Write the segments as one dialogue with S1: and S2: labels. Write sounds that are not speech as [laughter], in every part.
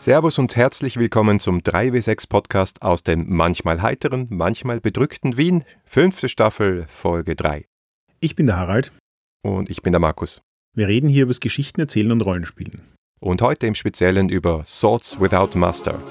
S1: Servus und herzlich willkommen zum 3W6 Podcast aus dem manchmal heiteren, manchmal bedrückten Wien, fünfte Staffel, Folge 3.
S2: Ich bin der Harald.
S1: Und ich bin der Markus.
S2: Wir reden hier über das Geschichten erzählen und Rollenspielen.
S1: Und heute im Speziellen über Swords Without Master.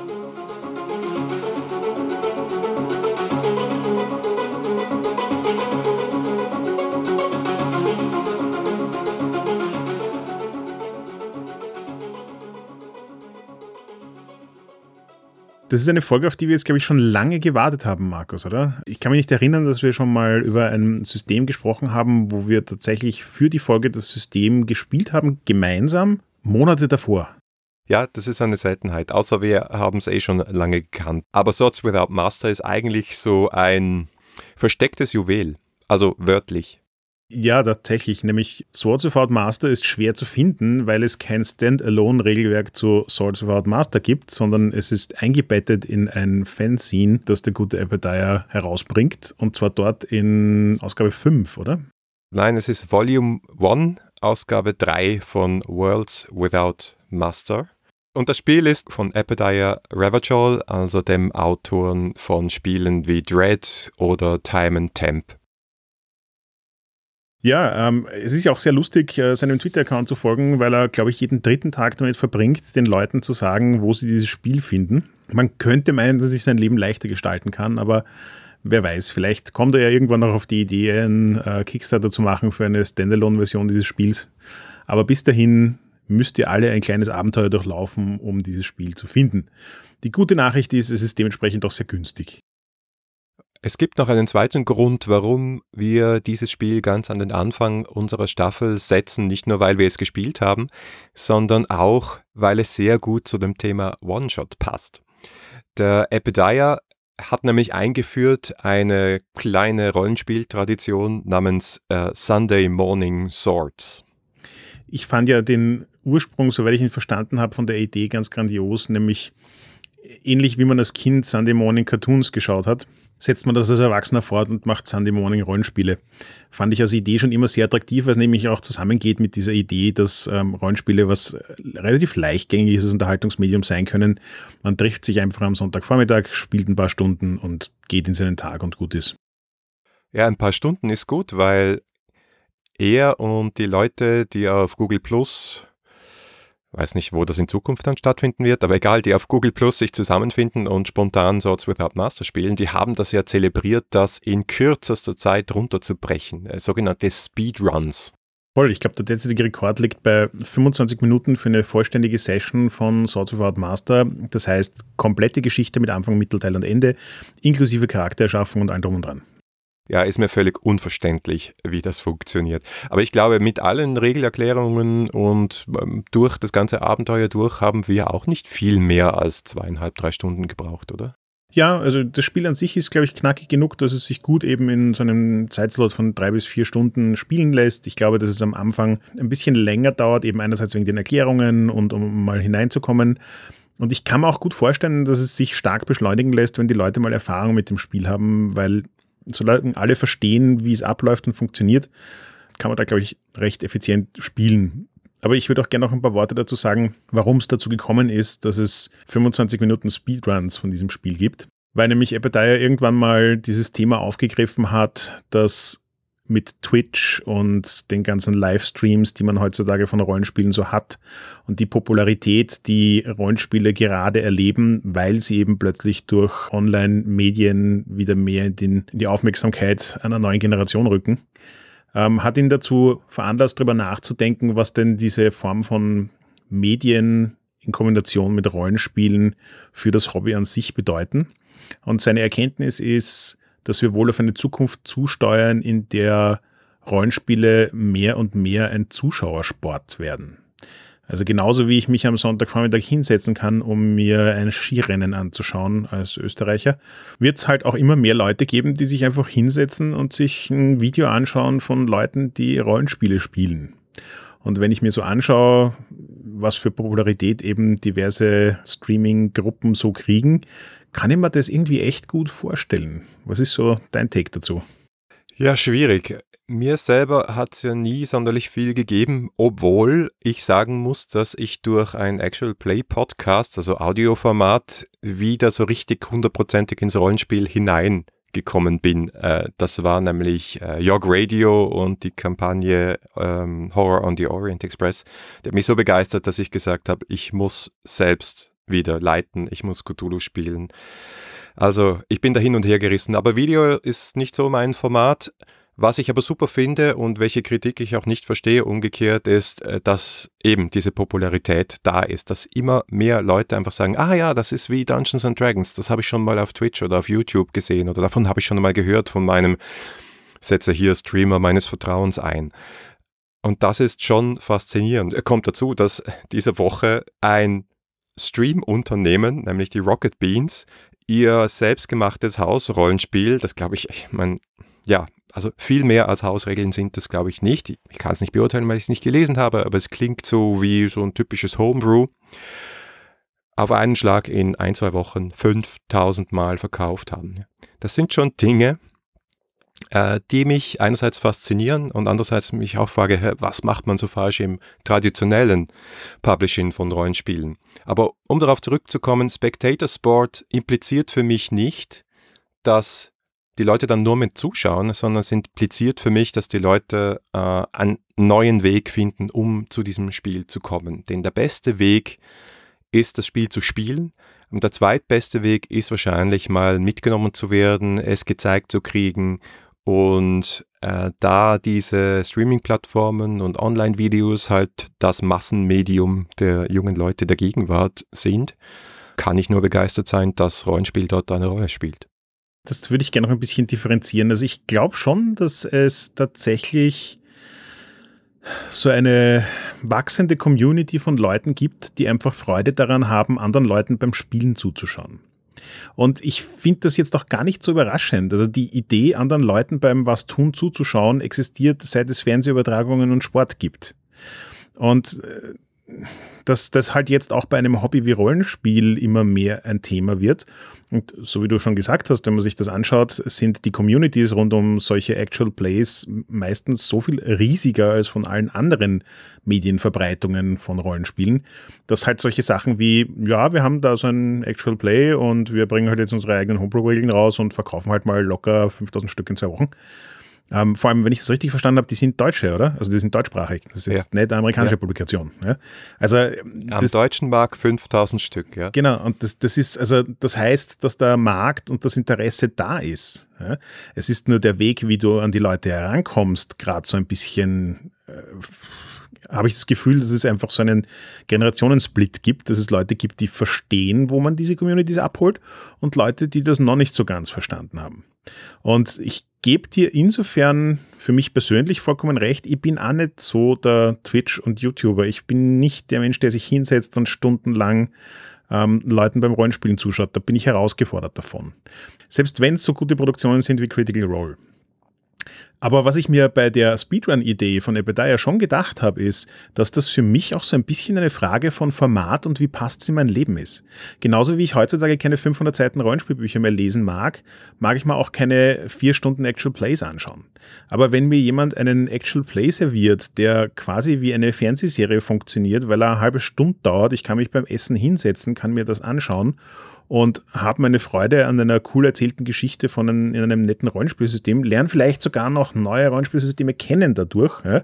S2: Das ist eine Folge, auf die wir jetzt, glaube ich, schon lange gewartet haben, Markus, oder? Ich kann mich nicht erinnern, dass wir schon mal über ein System gesprochen haben, wo wir tatsächlich für die Folge das System gespielt haben, gemeinsam, Monate davor.
S1: Ja, das ist eine Seltenheit, außer wir haben es eh schon lange gekannt. Aber Swords Without Master ist eigentlich so ein verstecktes Juwel, also wörtlich.
S2: Ja, tatsächlich. Nämlich Swords Without Master ist schwer zu finden, weil es kein Standalone-Regelwerk zu Swords Without Master gibt, sondern es ist eingebettet in ein Fanzine, das der gute Abadiah herausbringt. Und zwar dort in Ausgabe 5, oder?
S1: Nein, es ist Volume 1, Ausgabe 3 von Worlds Without Master. Und das Spiel ist von Abadiah Ravachol, also dem Autoren von Spielen wie Dread oder Time and Temp.
S2: Ja, ähm, es ist ja auch sehr lustig, äh, seinem Twitter-Account zu folgen, weil er, glaube ich, jeden dritten Tag damit verbringt, den Leuten zu sagen, wo sie dieses Spiel finden. Man könnte meinen, dass ich sein Leben leichter gestalten kann, aber wer weiß, vielleicht kommt er ja irgendwann noch auf die Idee, einen äh, Kickstarter zu machen für eine Standalone-Version dieses Spiels. Aber bis dahin müsst ihr alle ein kleines Abenteuer durchlaufen, um dieses Spiel zu finden. Die gute Nachricht ist, es ist dementsprechend auch sehr günstig.
S1: Es gibt noch einen zweiten Grund, warum wir dieses Spiel ganz an den Anfang unserer Staffel setzen, nicht nur weil wir es gespielt haben, sondern auch, weil es sehr gut zu dem Thema One-Shot passt. Der Epidaya hat nämlich eingeführt eine kleine Rollenspieltradition namens äh, Sunday Morning Swords.
S2: Ich fand ja den Ursprung, soweit ich ihn verstanden habe, von der Idee ganz grandios, nämlich ähnlich wie man als Kind Sunday Morning Cartoons geschaut hat setzt man das als Erwachsener fort und macht Sunday Morning Rollenspiele. Fand ich als Idee schon immer sehr attraktiv, weil es nämlich auch zusammengeht mit dieser Idee, dass ähm, Rollenspiele was relativ leichtgängiges Unterhaltungsmedium sein können. Man trifft sich einfach am Sonntagvormittag, spielt ein paar Stunden und geht in seinen Tag und gut ist.
S1: Ja, ein paar Stunden ist gut, weil er und die Leute, die auf Google Plus weiß nicht, wo das in Zukunft dann stattfinden wird, aber egal, die auf Google Plus sich zusammenfinden und spontan Swords Without Master spielen, die haben das ja zelebriert, das in kürzester Zeit runterzubrechen, äh, sogenannte Speedruns.
S2: Voll, ich glaube, der derzeitige Rekord liegt bei 25 Minuten für eine vollständige Session von Swords Without Master. Das heißt, komplette Geschichte mit Anfang, Mittelteil und Ende, inklusive Charaktererschaffung und allem drum und dran
S1: ja, ist mir völlig unverständlich, wie das funktioniert. Aber ich glaube, mit allen Regelerklärungen und ähm, durch das ganze Abenteuer durch haben wir auch nicht viel mehr als zweieinhalb, drei Stunden gebraucht, oder?
S2: Ja, also das Spiel an sich ist, glaube ich, knackig genug, dass es sich gut eben in so einem Zeitslot von drei bis vier Stunden spielen lässt. Ich glaube, dass es am Anfang ein bisschen länger dauert, eben einerseits wegen den Erklärungen und um mal hineinzukommen. Und ich kann mir auch gut vorstellen, dass es sich stark beschleunigen lässt, wenn die Leute mal Erfahrung mit dem Spiel haben, weil solange alle verstehen, wie es abläuft und funktioniert, kann man da, glaube ich, recht effizient spielen. Aber ich würde auch gerne noch ein paar Worte dazu sagen, warum es dazu gekommen ist, dass es 25 Minuten Speedruns von diesem Spiel gibt. Weil nämlich Epidaya irgendwann mal dieses Thema aufgegriffen hat, dass mit Twitch und den ganzen Livestreams, die man heutzutage von Rollenspielen so hat und die Popularität, die Rollenspiele gerade erleben, weil sie eben plötzlich durch Online-Medien wieder mehr in, den, in, die Aufmerksamkeit einer neuen Generation rücken, ähm, hat ihn dazu veranlasst, darüber nachzudenken, was denn diese Form von Medien in Kombination mit Rollenspielen für das Hobby an sich bedeuten. Und seine Erkenntnis ist, dass wir wohl auf eine Zukunft zusteuern, in der Rollenspiele mehr und mehr ein Zuschauersport werden. Also genauso wie ich mich am Sonntagvormittag hinsetzen kann, um mir ein Skirennen anzuschauen als Österreicher, wird es halt auch immer mehr Leute geben, die sich einfach hinsetzen und sich ein Video anschauen von Leuten, die Rollenspiele spielen. Und wenn ich mir so anschaue, was für Popularität eben diverse Streaming-Gruppen so kriegen, kann ich mir das irgendwie echt gut vorstellen. Was ist so dein Take dazu?
S1: Ja, schwierig. Mir selber hat es ja nie sonderlich viel gegeben, obwohl ich sagen muss, dass ich durch ein Actual Play Podcast, also Audioformat, wieder so richtig hundertprozentig ins Rollenspiel hineingekommen bin. Äh, das war nämlich äh, Yog Radio und die Kampagne ähm, Horror on the Orient Express. Der hat mich so begeistert, dass ich gesagt habe, ich muss selbst wieder leiten, ich muss Cthulhu spielen. Also ich bin da hin und her gerissen, aber Video ist nicht so mein Format. Was ich aber super finde und welche Kritik ich auch nicht verstehe, umgekehrt, ist, äh, dass eben diese Popularität da ist, dass immer mehr Leute einfach sagen, ah ja, das ist wie Dungeons and Dragons, das habe ich schon mal auf Twitch oder auf YouTube gesehen oder davon habe ich schon mal gehört von meinem, setze hier Streamer meines Vertrauens ein. Und das ist schon faszinierend. Er Kommt dazu, dass diese Woche ein Stream-Unternehmen, nämlich die Rocket Beans, ihr selbstgemachtes Hausrollenspiel, das glaube ich, ich meine, ja, also viel mehr als Hausregeln sind das, glaube ich, nicht. Ich kann es nicht beurteilen, weil ich es nicht gelesen habe, aber es klingt so wie so ein typisches Homebrew. Auf einen Schlag in ein, zwei Wochen 5000 Mal verkauft haben. Das sind schon Dinge, äh, die mich einerseits faszinieren und andererseits mich auch frage, was macht man so falsch im traditionellen Publishing von Rollenspielen? Aber um darauf zurückzukommen, Spectator Sport impliziert für mich nicht, dass die Leute dann nur mit zuschauen, sondern es impliziert für mich, dass die Leute äh, einen neuen Weg finden, um zu diesem Spiel zu kommen. Denn der beste Weg ist, das Spiel zu spielen. Und der zweitbeste Weg ist wahrscheinlich mal mitgenommen zu werden, es gezeigt zu kriegen. Und äh, da diese Streaming-Plattformen und Online-Videos halt das Massenmedium der jungen Leute der Gegenwart sind, kann ich nur begeistert sein, dass Rollenspiel dort eine Rolle spielt.
S2: Das würde ich gerne noch ein bisschen differenzieren. Also ich glaube schon, dass es tatsächlich so eine wachsende Community von Leuten gibt, die einfach Freude daran haben, anderen Leuten beim Spielen zuzuschauen. Und ich finde das jetzt auch gar nicht so überraschend. Also die Idee, anderen Leuten beim Was tun zuzuschauen, existiert seit es Fernsehübertragungen und Sport gibt. Und äh, dass das halt jetzt auch bei einem Hobby wie Rollenspiel immer mehr ein Thema wird. Und so wie du schon gesagt hast, wenn man sich das anschaut, sind die Communities rund um solche Actual Plays meistens so viel riesiger als von allen anderen Medienverbreitungen von Rollenspielen, dass halt solche Sachen wie, ja, wir haben da so ein Actual Play und wir bringen halt jetzt unsere eigenen Homebrew-Regeln raus und verkaufen halt mal locker 5000 Stück in zwei Wochen ähm, vor allem, wenn ich es richtig verstanden habe, die sind Deutsche, oder? Also die sind deutschsprachig. Das ist ja. nicht eine amerikanische ja. Publikation. Ja?
S1: Also am das, deutschen Markt 5000 Stück, ja.
S2: Genau. Und das, das ist also das heißt, dass der Markt und das Interesse da ist. Es ist nur der Weg, wie du an die Leute herankommst, gerade so ein bisschen. Äh, habe ich das Gefühl, dass es einfach so einen Generationensplit gibt, dass es Leute gibt, die verstehen, wo man diese Communities abholt und Leute, die das noch nicht so ganz verstanden haben. Und ich gebe dir insofern für mich persönlich vollkommen recht. Ich bin auch nicht so der Twitch- und YouTuber. Ich bin nicht der Mensch, der sich hinsetzt und stundenlang ähm, Leuten beim Rollenspielen zuschaut. Da bin ich herausgefordert davon. Selbst wenn es so gute Produktionen sind wie Critical Role. Aber was ich mir bei der Speedrun-Idee von Ebediah schon gedacht habe, ist, dass das für mich auch so ein bisschen eine Frage von Format und wie passt es in mein Leben ist. Genauso wie ich heutzutage keine 500 Seiten Rollenspielbücher mehr lesen mag, mag ich mal auch keine vier Stunden Actual Plays anschauen. Aber wenn mir jemand einen Actual Play serviert, der quasi wie eine Fernsehserie funktioniert, weil er eine halbe Stunde dauert, ich kann mich beim Essen hinsetzen, kann mir das anschauen und habe meine Freude an einer cool erzählten Geschichte von einem, in einem netten Rollenspielsystem, lerne vielleicht sogar noch neue Rollenspielsysteme kennen dadurch. Ja.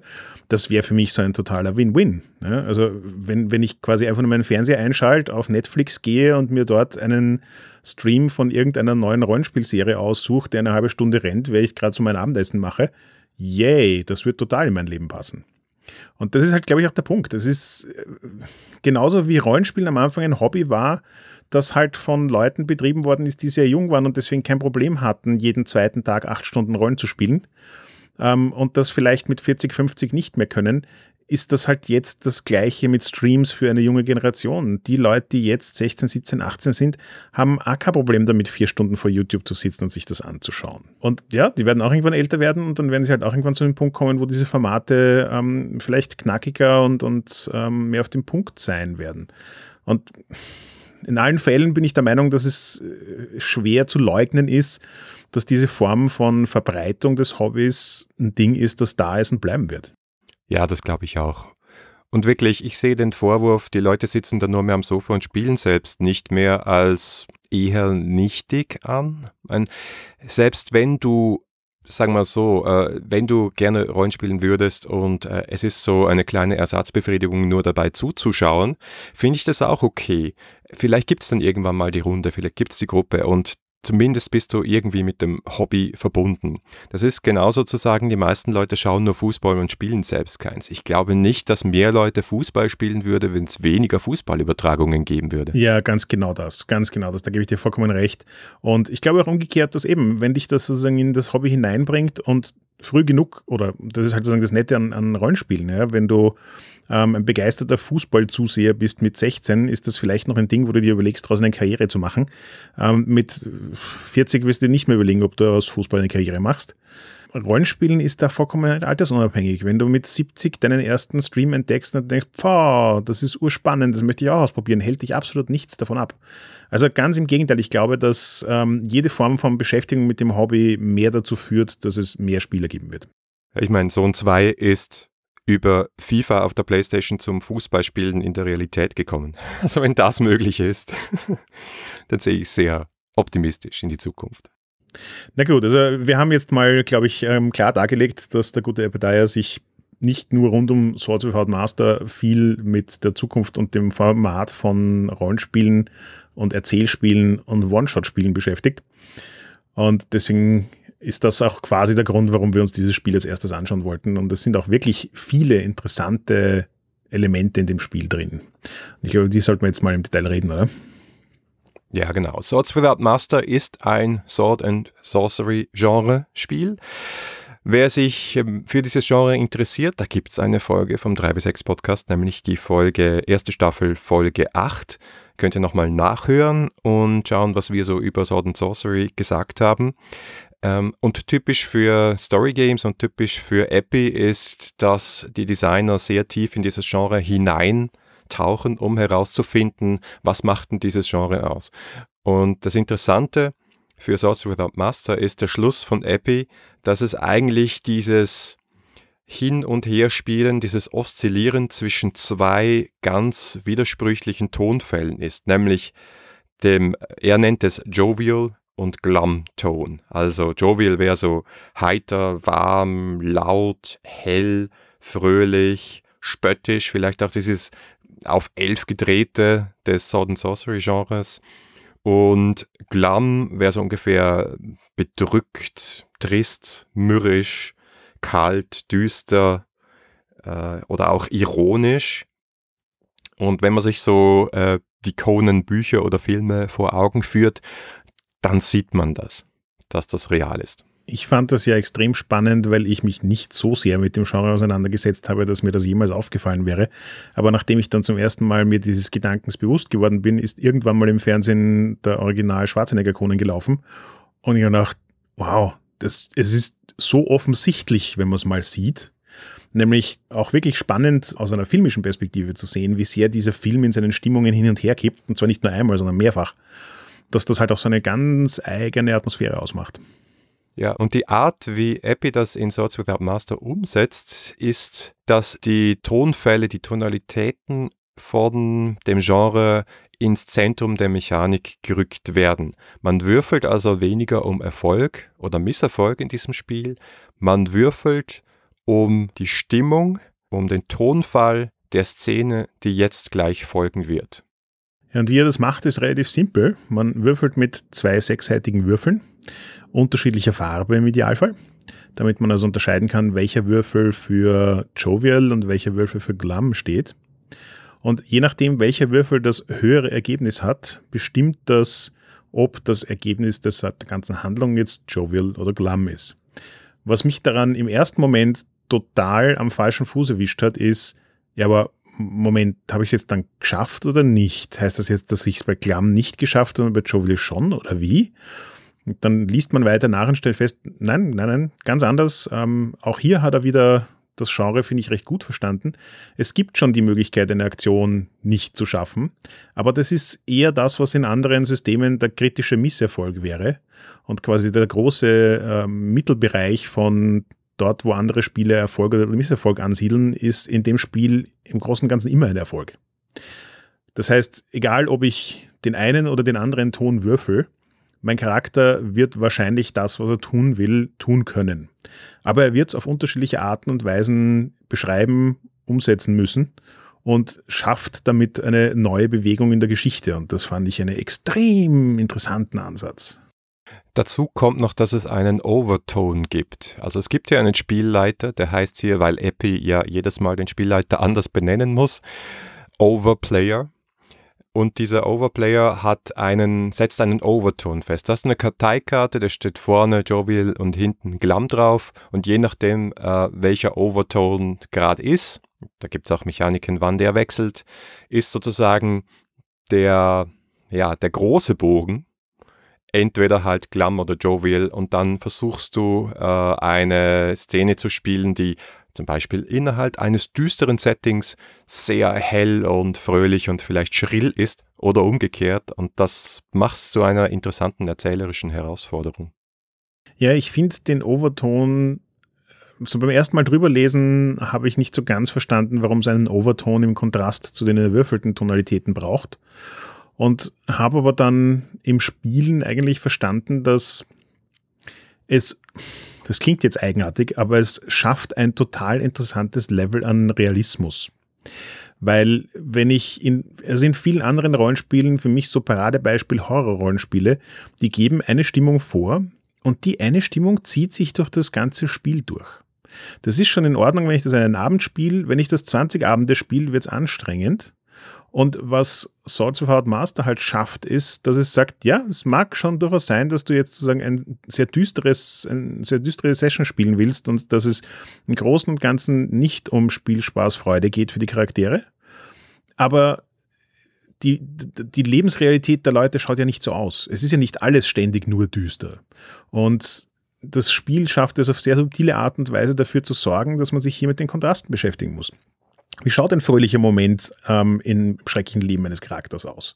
S2: Das wäre für mich so ein totaler Win-Win. Ja. Also wenn, wenn ich quasi einfach nur meinen Fernseher einschalte, auf Netflix gehe und mir dort einen Stream von irgendeiner neuen Rollenspielserie aussuche, der eine halbe Stunde rennt, weil ich gerade so mein Abendessen mache, yay, das wird total in mein Leben passen. Und das ist halt, glaube ich, auch der Punkt. Das ist äh, genauso wie Rollenspielen am Anfang ein Hobby war, das halt von Leuten betrieben worden ist, die sehr jung waren und deswegen kein Problem hatten, jeden zweiten Tag acht Stunden Rollen zu spielen ähm, und das vielleicht mit 40, 50 nicht mehr können, ist das halt jetzt das Gleiche mit Streams für eine junge Generation. Die Leute, die jetzt 16, 17, 18 sind, haben auch kein Problem damit, vier Stunden vor YouTube zu sitzen und sich das anzuschauen. Und ja, die werden auch irgendwann älter werden und dann werden sie halt auch irgendwann zu dem Punkt kommen, wo diese Formate ähm, vielleicht knackiger und, und ähm, mehr auf dem Punkt sein werden. Und in allen Fällen bin ich der Meinung, dass es äh, schwer zu leugnen ist, dass diese Form von Verbreitung des Hobbys ein Ding ist, das da ist und bleiben wird.
S1: Ja, das glaube ich auch. Und wirklich, ich sehe den Vorwurf, die Leute sitzen da nur mehr am Sofa und spielen selbst nicht mehr als eher nichtig an. Selbst wenn du sagen wir so, äh, wenn du gerne Rollenspielen würdest und äh, es ist so eine kleine Ersatzbefriedigung, nur dabei zuzuschauen, finde ich das auch okay. Vielleicht gibt es dann irgendwann mal die Runde, vielleicht gibt es die Gruppe und zumindest bist du irgendwie mit dem Hobby verbunden. Das ist genau sozusagen, die meisten Leute schauen nur Fußball und spielen selbst keins. Ich glaube nicht, dass mehr Leute Fußball spielen würde, wenn es weniger Fußballübertragungen geben würde.
S2: Ja, ganz genau das, ganz genau das, da gebe ich dir vollkommen recht. Und ich glaube auch umgekehrt, dass eben, wenn dich das sozusagen in das Hobby hineinbringt und früh genug, oder das ist halt sozusagen das Nette an, an Rollenspielen, ja, wenn du ähm, ein begeisterter Fußballzuseher bist mit 16, ist das vielleicht noch ein Ding, wo du dir überlegst, daraus eine Karriere zu machen. Ähm, mit 40 wirst du nicht mehr überlegen, ob du aus Fußball eine Karriere machst. Rollenspielen ist da vollkommen altersunabhängig. Wenn du mit 70 deinen ersten Stream entdeckst und denkst, pfah, das ist urspannend, das möchte ich auch ausprobieren, hält dich absolut nichts davon ab. Also ganz im Gegenteil, ich glaube, dass ähm, jede Form von Beschäftigung mit dem Hobby mehr dazu führt, dass es mehr Spieler geben wird.
S1: Ich meine, Sohn 2 ist über FIFA auf der Playstation zum Fußballspielen in der Realität gekommen. [laughs] Also wenn das möglich ist, [laughs] dann sehe ich sehr optimistisch in die Zukunft.
S2: Na gut, also wir haben jetzt mal, glaube ich, ähm, klar dargelegt, dass der gute Epidaya sich nicht nur rund um Swords Without Master viel mit der Zukunft und dem Format von Rollenspielen und Erzählspielen und One-Shot-Spielen beschäftigt. Und deswegen ist das auch quasi der Grund, warum wir uns dieses Spiel als erstes anschauen wollten. Und es sind auch wirklich viele interessante Elemente in dem Spiel drin. Ich glaube, die sollten wir jetzt mal im Detail reden, oder?
S1: Ja, genau. Swords Without Master ist ein Sword and Sorcery Genre Spiel. Wer sich ähm, für dieses Genre interessiert, da gibt es eine Folge vom 3W6 Podcast, nämlich die Folge, erste Staffel, Folge 8. Könnt ihr nochmal nachhören und schauen, was wir so über Sword and Sorcery gesagt haben. Ähm, und typisch für Story Games und typisch für Epi ist, dass die Designer sehr tief in dieses Genre hineintauchen, um herauszufinden, was macht denn dieses Genre aus. Und das Interessante für Sorcery Without Master ist der Schluss von Epi, dass es eigentlich dieses Hin- und Herspielen, dieses Oszillieren zwischen zwei ganz widersprüchlichen Tonfällen ist, nämlich dem, er nennt es Jovial und Glam-Ton. Also Jovial wäre so heiter, warm, laut, hell, fröhlich, spöttisch, vielleicht auch dieses auf elf gedrehte des and Sorcery Genres. Und Glam wäre so ungefähr bedrückt, trist, mürrisch, kalt, düster äh, oder auch ironisch. Und wenn man sich so äh, die Conan-Bücher oder Filme vor Augen führt, dann sieht man das, dass das real ist.
S2: Ich fand das ja extrem spannend, weil ich mich nicht so sehr mit dem Genre auseinandergesetzt habe, dass mir das jemals aufgefallen wäre. Aber nachdem ich dann zum ersten Mal mir dieses Gedankens bewusst geworden bin, ist irgendwann mal im Fernsehen der Original Schwarzenegger Conan gelaufen. Und ich habe gedacht, wow, das, es ist so offensichtlich, wenn man es mal sieht. Nämlich auch wirklich spannend aus einer filmischen Perspektive zu sehen, wie sehr dieser Film in seinen Stimmungen hin und her kippt. Und zwar nicht nur einmal, sondern mehrfach dass das halt auch so eine ganz eigene Atmosphäre ausmacht.
S1: Ja, und die Art, wie Epi das in Swords Without Master umsetzt, ist, dass die Tonfälle, die Tonalitäten von dem Genre ins Zentrum der Mechanik gerückt werden. Man würfelt also weniger um Erfolg oder Misserfolg in diesem Spiel. Man würfelt um die Stimmung, um den Tonfall der Szene, die jetzt gleich folgen wird.
S2: Ja, und wie er das macht, ist relativ simpel. Man würfelt mit zwei sechsseitigen Würfeln, unterschiedlicher Farbe im Idealfall, damit man also unterscheiden kann, welcher Würfel für Jovial und welcher Würfel für Glam steht. Und je nachdem, welcher Würfel das höhere Ergebnis hat, bestimmt das, ob das Ergebnis der ganzen Handlung jetzt Jovial oder Glam ist. Was mich daran im ersten Moment total am falschen Fuß erwischt hat, ist, ja, aber Moment, habe ich es jetzt dann geschafft oder nicht? Heißt das jetzt, dass ich es bei Klamm nicht geschafft habe und bei Jovial schon oder wie? Und dann liest man weiter nach und stellt fest, nein, nein, nein, ganz anders. Ähm, auch hier hat er wieder das Genre, finde ich, recht gut verstanden. Es gibt schon die Möglichkeit, eine Aktion nicht zu schaffen, aber das ist eher das, was in anderen Systemen der kritische Misserfolg wäre und quasi der große äh, Mittelbereich von dort, wo andere Spiele Erfolg oder Misserfolg ansiedeln, ist in dem Spiel im Großen und Ganzen immer ein Erfolg. Das heißt, egal ob ich den einen oder den anderen Ton würfel, mein Charakter wird wahrscheinlich das, was er tun will, tun können. Aber er wird es auf unterschiedliche Arten und Weisen beschreiben, umsetzen müssen und schafft damit eine neue Bewegung in der Geschichte. Und das fand ich einen extrem interessanten Ansatz.
S1: Dazu kommt noch, dass es einen Overtone gibt. Also es gibt hier einen Spielleiter, der heißt hier, weil Epi ja jedes Mal den Spielleiter anders benennen muss, Overplayer. Und dieser Overplayer hat einen, setzt einen Overton fest. Das ist eine Karteikarte, da steht vorne Jovial und hinten Glam drauf. Und je nachdem, äh, welcher Overton gerade ist, da gibt es auch Mechaniken, wann der wechselt, ist sozusagen der, ja, der große Bogen entweder halt Glam oder Jovial und dann versuchst du äh, eine Szene zu spielen, die zum Beispiel innerhalb eines düsteren Settings sehr hell und fröhlich und vielleicht schrill ist oder umgekehrt und das macht es zu einer interessanten erzählerischen Herausforderung.
S2: Ja, ich finde den Overton so beim ersten Mal drüber lesen habe ich nicht so ganz verstanden, warum es einen Overton im Kontrast zu den erwürfelten Tonalitäten braucht. Und habe aber dann im Spielen eigentlich verstanden, dass es das klingt jetzt eigenartig, aber es schafft ein total interessantes Level an Realismus. Weil wenn ich in, also in vielen anderen Rollenspielen, für mich so Paradebeispiel Horror-Rollenspiele, die geben eine Stimmung vor und die eine Stimmung zieht sich durch das ganze Spiel durch. Das ist schon in Ordnung, wenn ich das einen Abend spiele. Wenn ich das 20 Abende spiele, wird es anstrengend. Und was Swords of Hard Master halt schafft, ist, dass es sagt, ja, es mag schon durchaus sein, dass du jetzt sozusagen ein sehr düsteres, ein sehr düstere Session spielen willst und dass es im Großen und Ganzen nicht um Spielspaßfreude geht für die Charaktere. Aber die, die Lebensrealität der Leute schaut ja nicht so aus. Es ist ja nicht alles ständig nur düster. Und das Spiel schafft es auf sehr subtile Art und Weise dafür zu sorgen, dass man sich hier mit den Kontrasten beschäftigen muss. Wie schaut ein fröhlicher Moment ähm, im schrecklichen Leben eines Charakters aus?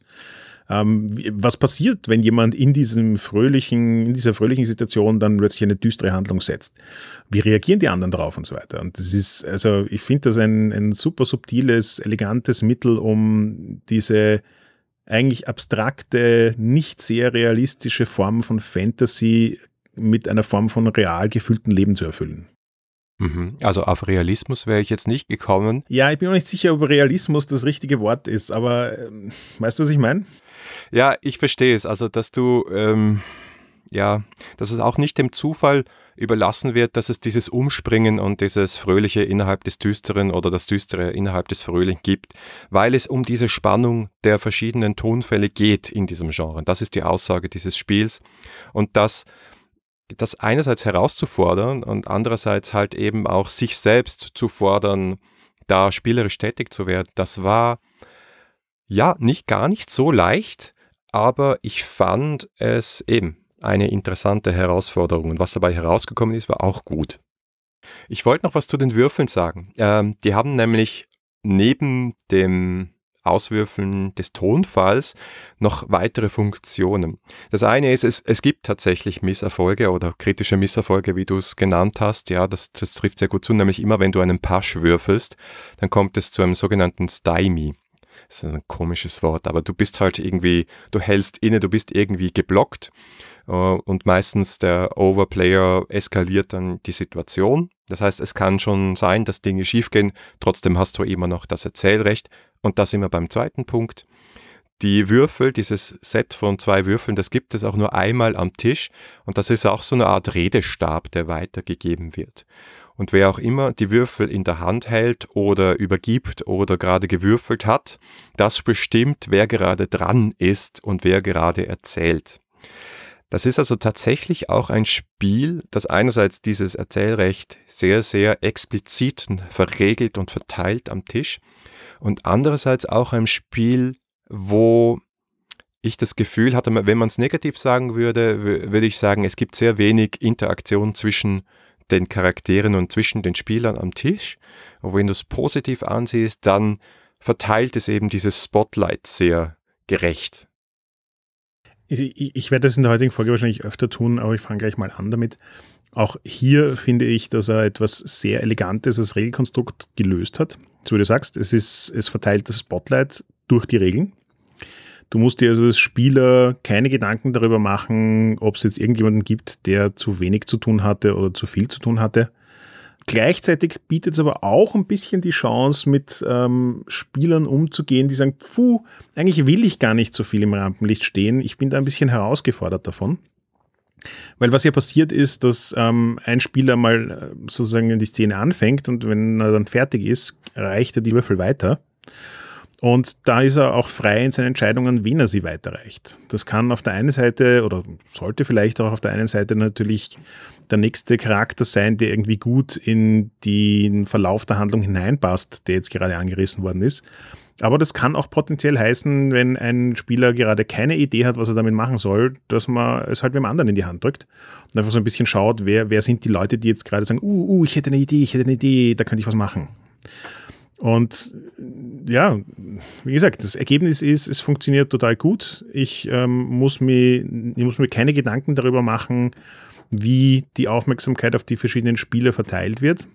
S2: Ähm, was passiert, wenn jemand in diesem fröhlichen, in dieser fröhlichen Situation dann plötzlich eine düstere Handlung setzt? Wie reagieren die anderen darauf und so weiter? Und das ist, also ich finde das ein, ein super subtiles, elegantes Mittel, um diese eigentlich abstrakte, nicht sehr realistische Form von Fantasy mit einer Form von real gefühlten Leben zu erfüllen.
S1: Mhm. Also auf Realismus wäre ich jetzt nicht gekommen.
S2: Ja, ich bin mir nicht sicher, ob Realismus das richtige Wort ist, aber äh, weißt du, was ich meine?
S1: Ja, ich verstehe es. Also, dass du, ähm, ja, dass es auch nicht dem Zufall überlassen wird, dass es dieses Umspringen und dieses Fröhliche innerhalb des Düsteren oder das Düstere innerhalb des Fröhlichen gibt, weil es um diese Spannung der verschiedenen Tonfälle geht in diesem Genre. Das ist die Aussage dieses Spiels. Und dass das einerseits herauszufordern und andererseits halt eben auch sich selbst zu fordern, da spielerisch tätig zu werden, das war ja nicht gar nicht so leicht, aber ich fand es eben eine interessante Herausforderung und was dabei herausgekommen ist, war auch gut. Ich wollte noch was zu den Würfeln sagen. Ähm, die haben nämlich neben dem Auswürfeln des Tonfalls noch weitere Funktionen. Das eine ist, es, es gibt tatsächlich Misserfolge oder kritische Misserfolge, wie du es genannt hast. Ja, das, das trifft sehr gut zu, nämlich immer wenn du einen Pasch würfelst, dann kommt es zu einem sogenannten Stymie. Ist ein komisches Wort, aber du bist halt irgendwie, du hältst inne, du bist irgendwie geblockt äh, und meistens der Overplayer eskaliert dann die Situation. Das heißt, es kann schon sein, dass Dinge schiefgehen, trotzdem hast du immer noch das Erzählrecht. Und da sind wir beim zweiten Punkt. Die Würfel, dieses Set von zwei Würfeln, das gibt es auch nur einmal am Tisch und das ist auch so eine Art Redestab, der weitergegeben wird. Und wer auch immer die Würfel in der Hand hält oder übergibt oder gerade gewürfelt hat, das bestimmt, wer gerade dran ist und wer gerade erzählt. Das ist also tatsächlich auch ein Spiel, das einerseits dieses Erzählrecht sehr, sehr explizit verregelt und verteilt am Tisch und andererseits auch ein Spiel, wo ich das Gefühl hatte, wenn man es negativ sagen würde, würde ich sagen, es gibt sehr wenig Interaktion zwischen den Charakteren und zwischen den Spielern am Tisch. Und wenn du es positiv ansiehst, dann verteilt es eben dieses Spotlight sehr gerecht.
S2: Ich, ich, werde das in der heutigen Folge wahrscheinlich öfter tun, aber ich fange gleich mal an damit. Auch hier finde ich, dass er etwas sehr Elegantes als Regelkonstrukt gelöst hat. So wie du sagst, es, ist, es verteilt das Spotlight durch die Regeln. Du musst dir also als Spieler keine Gedanken darüber machen, ob es jetzt irgendjemanden gibt, der zu wenig zu tun hatte oder zu viel zu tun hatte. Gleichzeitig bietet es aber auch ein bisschen die Chance, mit ähm, Spielern umzugehen, die sagen, puh, eigentlich will ich gar nicht so viel im Rampenlicht stehen. Ich bin da ein bisschen herausgefordert davon. Weil was ja passiert ist, dass ähm, ein Spieler mal äh, sozusagen die Szene anfängt und wenn er dann fertig ist, reicht er die Würfel weiter. Und da ist er auch frei in seinen Entscheidungen, wen er sie weiterreicht. Das kann auf der einen Seite oder sollte vielleicht auch auf der einen Seite natürlich der nächste Charakter sein, der irgendwie gut in den Verlauf der Handlung hineinpasst, der jetzt gerade angerissen worden ist. Aber das kann auch potenziell heißen, wenn ein Spieler gerade keine Idee hat, was er damit machen soll, dass man es halt mit dem anderen in die Hand drückt und einfach so ein bisschen schaut, wer, wer sind die Leute, die jetzt gerade sagen, uh, uh, ich hätte eine Idee, ich hätte eine Idee, da könnte ich was machen. Und ja, wie gesagt, das Ergebnis ist, es funktioniert total gut. Ich, ähm, muss, mir, ich muss mir keine Gedanken darüber machen, wie die Aufmerksamkeit auf die verschiedenen Spiele verteilt wird.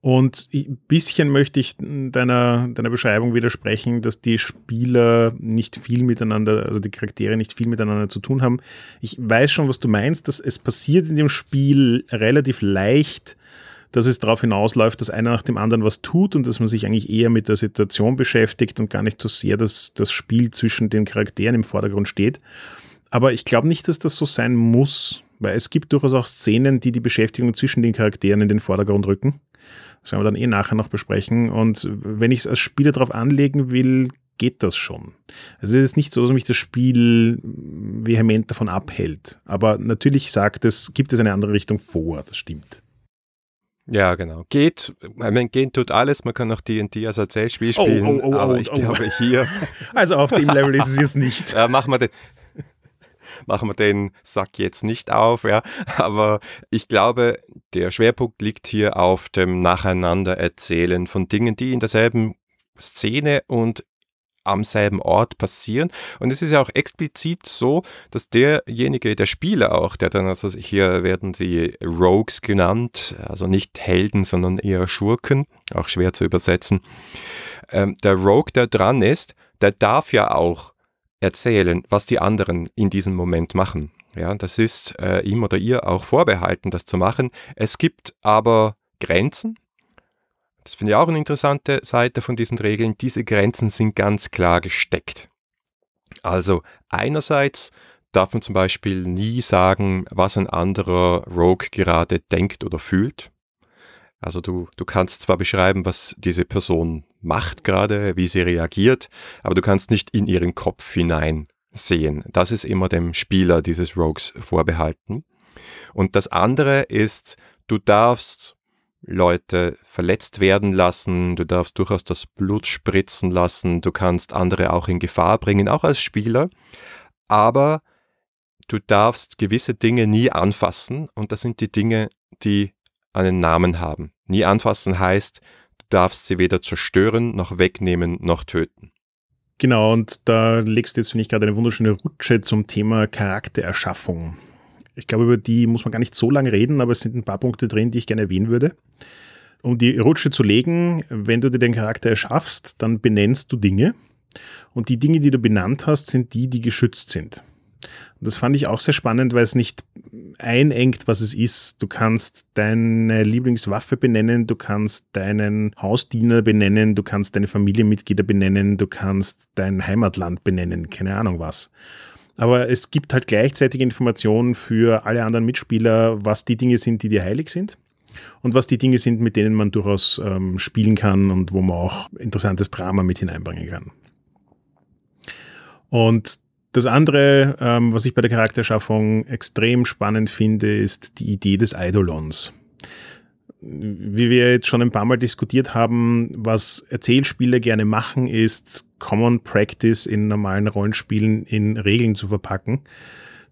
S2: Und ein bisschen möchte ich deiner, deiner Beschreibung widersprechen, dass die Spieler nicht viel miteinander, also die Charaktere nicht viel miteinander zu tun haben. Ich weiß schon, was du meinst, dass es passiert in dem Spiel relativ leicht, dass es darauf hinausläuft, dass einer nach dem anderen was tut und dass man sich eigentlich eher mit der Situation beschäftigt und gar nicht so sehr, dass das Spiel zwischen den Charakteren im Vordergrund steht. Aber ich glaube nicht, dass das so sein muss, weil es gibt durchaus auch Szenen, die die Beschäftigung zwischen den Charakteren in den Vordergrund rücken. Das werden wir dann eh nachher noch besprechen. Und wenn ich es als Spieler darauf anlegen will, geht das schon. Also es ist nicht so, dass mich das Spiel vehement davon abhält. Aber natürlich sagt es, gibt es eine andere Richtung vor, das stimmt.
S1: Ja, genau. Geht, ich meine, gehen tut alles. Man kann auch D&D als Erzählspiel oh, spielen. Oh, oh, oh, aber ich oh, glaube hier... [laughs]
S2: Also auf dem Level ist es jetzt nicht.
S1: ja, machen wir den [laughs] machen wir den Sack jetzt nicht auf, ja. Aber ich glaube, der Schwerpunkt liegt hier auf dem Nacheinandererzählen von Dingen, die in derselben Szene und am selben Ort passieren. Und es ist ja auch explizit so, dass derjenige, der Spieler auch, der dann, also hier werden sie Rogues genannt, also nicht Helden, sondern eher Schurken, auch schwer zu übersetzen. Ähm, der Rogue, der dran ist, der darf ja auch erzählen, was die anderen in diesem Moment machen. Ja, das ist äh, ihm oder ihr auch vorbehalten, das zu machen. Es gibt aber Grenzen. Das finde ich auch eine interessante Seite von diesen Regeln. Diese Grenzen sind ganz klar gesteckt. Also einerseits darf man zum Beispiel nie sagen, was ein anderer Rogue gerade denkt oder fühlt. Also du, du kannst zwar beschreiben, was diese Person macht gerade, wie sie reagiert, aber du kannst nicht in ihren Kopf hinein sehen. Das ist immer dem Spieler dieses Rogues vorbehalten. Und das andere ist, du darfst Leute verletzt werden lassen, du darfst durchaus das Blut spritzen lassen, du kannst andere auch in Gefahr bringen, auch als Spieler, aber du darfst gewisse Dinge nie anfassen und das sind die Dinge, die einen Namen haben. Nie anfassen heißt, du darfst sie weder zerstören, noch wegnehmen, noch töten.
S2: Genau, und da legst du jetzt, finde ich, gerade eine wunderschöne Rutsche zum Thema Charaktererschaffung. Ich glaube, über die muss man gar nicht so lange reden, aber es sind ein paar Punkte drin, die ich gerne erwähnen würde. Um die Rutsche zu legen, wenn du dir den Charakter erschaffst, dann benennst du Dinge. Und die Dinge, die du benannt hast, sind die, die geschützt sind. Und das fand ich auch sehr spannend, weil es nicht einengt, was es ist. Du kannst deine Lieblingswaffe benennen, du kannst deinen Hausdiener benennen, du kannst deine Familienmitglieder benennen, du kannst dein Heimatland benennen, keine Ahnung was. Aber es gibt halt gleichzeitig Informationen für alle anderen Mitspieler, was die Dinge sind, die dir heilig sind und was die Dinge sind, mit denen man durchaus ähm, spielen kann und wo man auch interessantes Drama mit hineinbringen kann. Und das andere, ähm, was ich bei der Charakterschaffung extrem spannend finde, ist die Idee des Eidolons. Wie wir jetzt schon ein paar Mal diskutiert haben, was Erzählspiele gerne machen, ist Common Practice in normalen Rollenspielen in Regeln zu verpacken.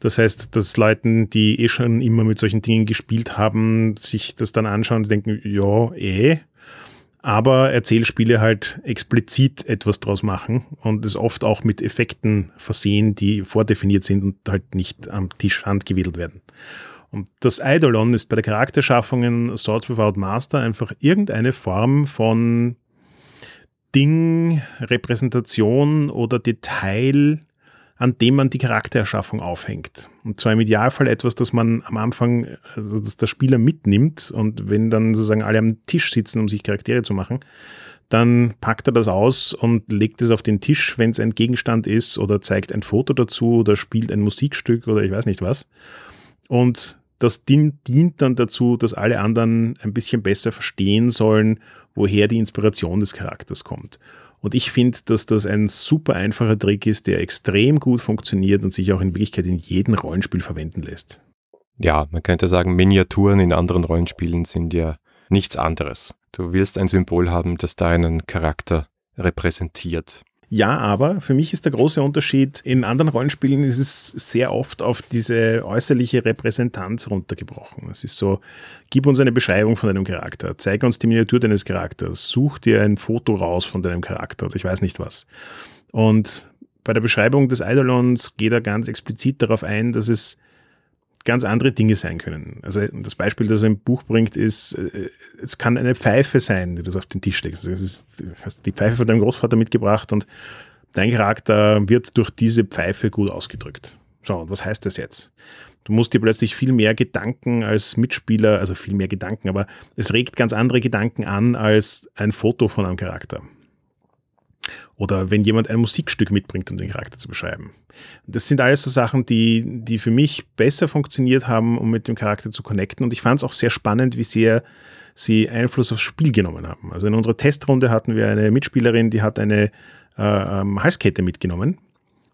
S2: Das heißt, dass Leuten, die eh schon immer mit solchen Dingen gespielt haben, sich das dann anschauen und denken, ja, eh. Aber Erzählspiele halt explizit etwas draus machen und es oft auch mit Effekten versehen, die vordefiniert sind und halt nicht am Tisch handgewedelt werden. Und das Eidolon ist bei der Charakterschaffung in Swords Without Master einfach irgendeine Form von Ding, Repräsentation oder Detail, an dem man die Charaktererschaffung aufhängt. Und zwar im Idealfall etwas, das man am Anfang, also dass der Spieler mitnimmt und wenn dann sozusagen alle am Tisch sitzen, um sich Charaktere zu machen, dann packt er das aus und legt es auf den Tisch, wenn es ein Gegenstand ist oder zeigt ein Foto dazu oder spielt ein Musikstück oder ich weiß nicht was. Und das dient, dient dann dazu, dass alle anderen ein bisschen besser verstehen sollen, woher die Inspiration des Charakters kommt. Und ich finde, dass das ein super einfacher Trick ist, der extrem gut funktioniert und sich auch in Wirklichkeit in jedem Rollenspiel verwenden lässt.
S1: Ja, man könnte sagen, Miniaturen in anderen Rollenspielen sind ja nichts anderes. Du willst ein Symbol haben, das deinen Charakter repräsentiert.
S2: Ja, aber für mich ist der große Unterschied, in anderen Rollenspielen ist es sehr oft auf diese äußerliche Repräsentanz runtergebrochen. Es ist so, gib uns eine Beschreibung von deinem Charakter, zeig uns die Miniatur deines Charakters, such dir ein Foto raus von deinem Charakter oder ich weiß nicht was. Und bei der Beschreibung des Eidolons geht er ganz explizit darauf ein, dass es ganz andere Dinge sein können. Also das Beispiel, das er im Buch bringt, ist, äh, es kann eine Pfeife sein, die du auf den Tisch legst. Also ist, du hast die Pfeife von deinem Großvater mitgebracht und dein Charakter wird durch diese Pfeife gut ausgedrückt. So, und was heißt das jetzt? Du musst dir plötzlich viel mehr Gedanken als Mitspieler, also viel mehr Gedanken, aber es regt ganz andere Gedanken an als ein Foto von einem Charakter. Oder wenn jemand ein Musikstück mitbringt, um den Charakter zu beschreiben. Das sind alles so Sachen, die, die für mich besser funktioniert haben, um mit dem Charakter zu connecten. Und ich fand es auch sehr spannend, wie sehr sie Einfluss aufs Spiel genommen haben. Also in unserer Testrunde hatten wir eine Mitspielerin, die hat eine äh, ähm, Halskette mitgenommen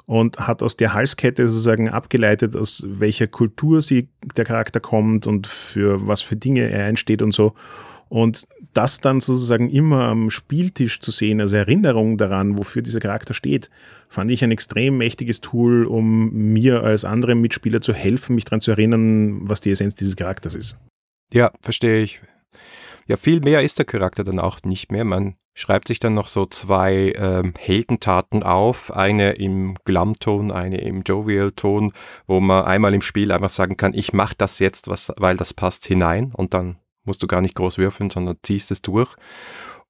S2: und hat aus der Halskette sozusagen abgeleitet, aus welcher Kultur sie, der Charakter kommt und für was für Dinge er einsteht und so. Und das dann sozusagen immer am Spieltisch zu sehen, als Erinnerung daran, wofür dieser Charakter steht, fand ich ein extrem mächtiges Tool, um mir als anderem Mitspieler zu helfen, mich daran zu erinnern, was die Essenz dieses Charakters ist.
S1: Ja, verstehe ich. Ja, viel mehr ist der Charakter dann auch nicht mehr. Man schreibt sich dann noch so zwei ähm, Heldentaten auf, eine im Glam-Ton, eine im Jovial-Ton, wo man einmal im Spiel einfach sagen kann, ich mache das jetzt, was, weil das passt hinein und dann musst du gar nicht groß würfeln, sondern ziehst es durch.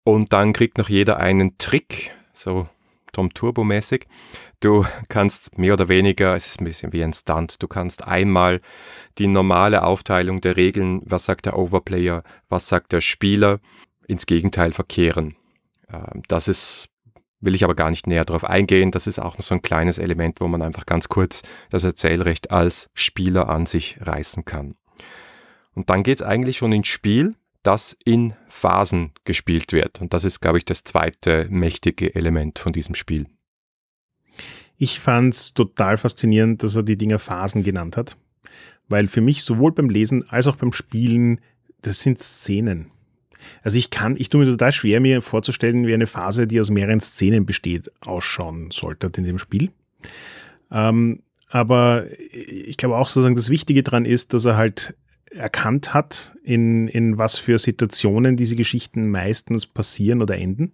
S1: Und dann kriegt noch jeder einen Trick, so Tom Turbo mäßig. Du kannst mehr oder weniger, es ist ein bisschen wie ein Stunt, du kannst einmal die normale Aufteilung der Regeln, was sagt der Overplayer, was sagt der Spieler, ins Gegenteil verkehren. Ähm, das ist, will ich aber gar nicht näher darauf eingehen, das ist auch so ein kleines Element, wo man einfach ganz kurz das Erzählrecht als Spieler an sich reißen kann. Und dann geht es eigentlich schon ins Spiel, das in Phasen gespielt wird. Und das ist, glaube ich, das zweite mächtige Element von diesem Spiel.
S2: Ich fand es total faszinierend, dass er die Dinger Phasen genannt hat. Weil für mich sowohl beim Lesen als auch beim Spielen, das sind Szenen. Also ich kann, ich tue mir total schwer, mir vorzustellen, wie eine Phase, die aus mehreren Szenen besteht, ausschauen sollte in dem Spiel. Ähm, aber ich glaube auch sozusagen, das Wichtige daran ist, dass er halt erkannt hat, in, in was für Situationen diese Geschichten meistens passieren oder enden.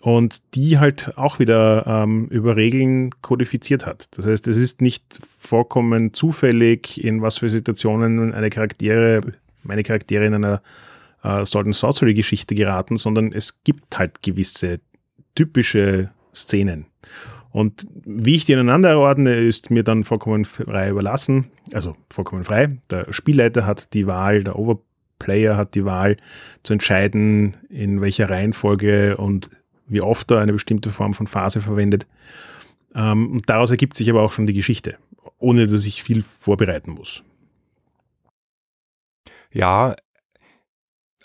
S2: Und die halt auch wieder ähm, über Regeln kodifiziert hat. Das heißt, es ist nicht vollkommen zufällig, in was für Situationen eine Charaktere, meine Charaktere in einer äh, Sword Sorcery Geschichte geraten, sondern es gibt halt gewisse typische Szenen. Und wie ich die ineinander ordne, ist mir dann vollkommen frei überlassen. Also vollkommen frei. Der Spielleiter hat die Wahl, der Overplayer hat die Wahl zu entscheiden, in welcher Reihenfolge und wie oft er eine bestimmte Form von Phase verwendet. Ähm, und daraus ergibt sich aber auch schon die Geschichte, ohne dass ich viel vorbereiten muss.
S1: Ja,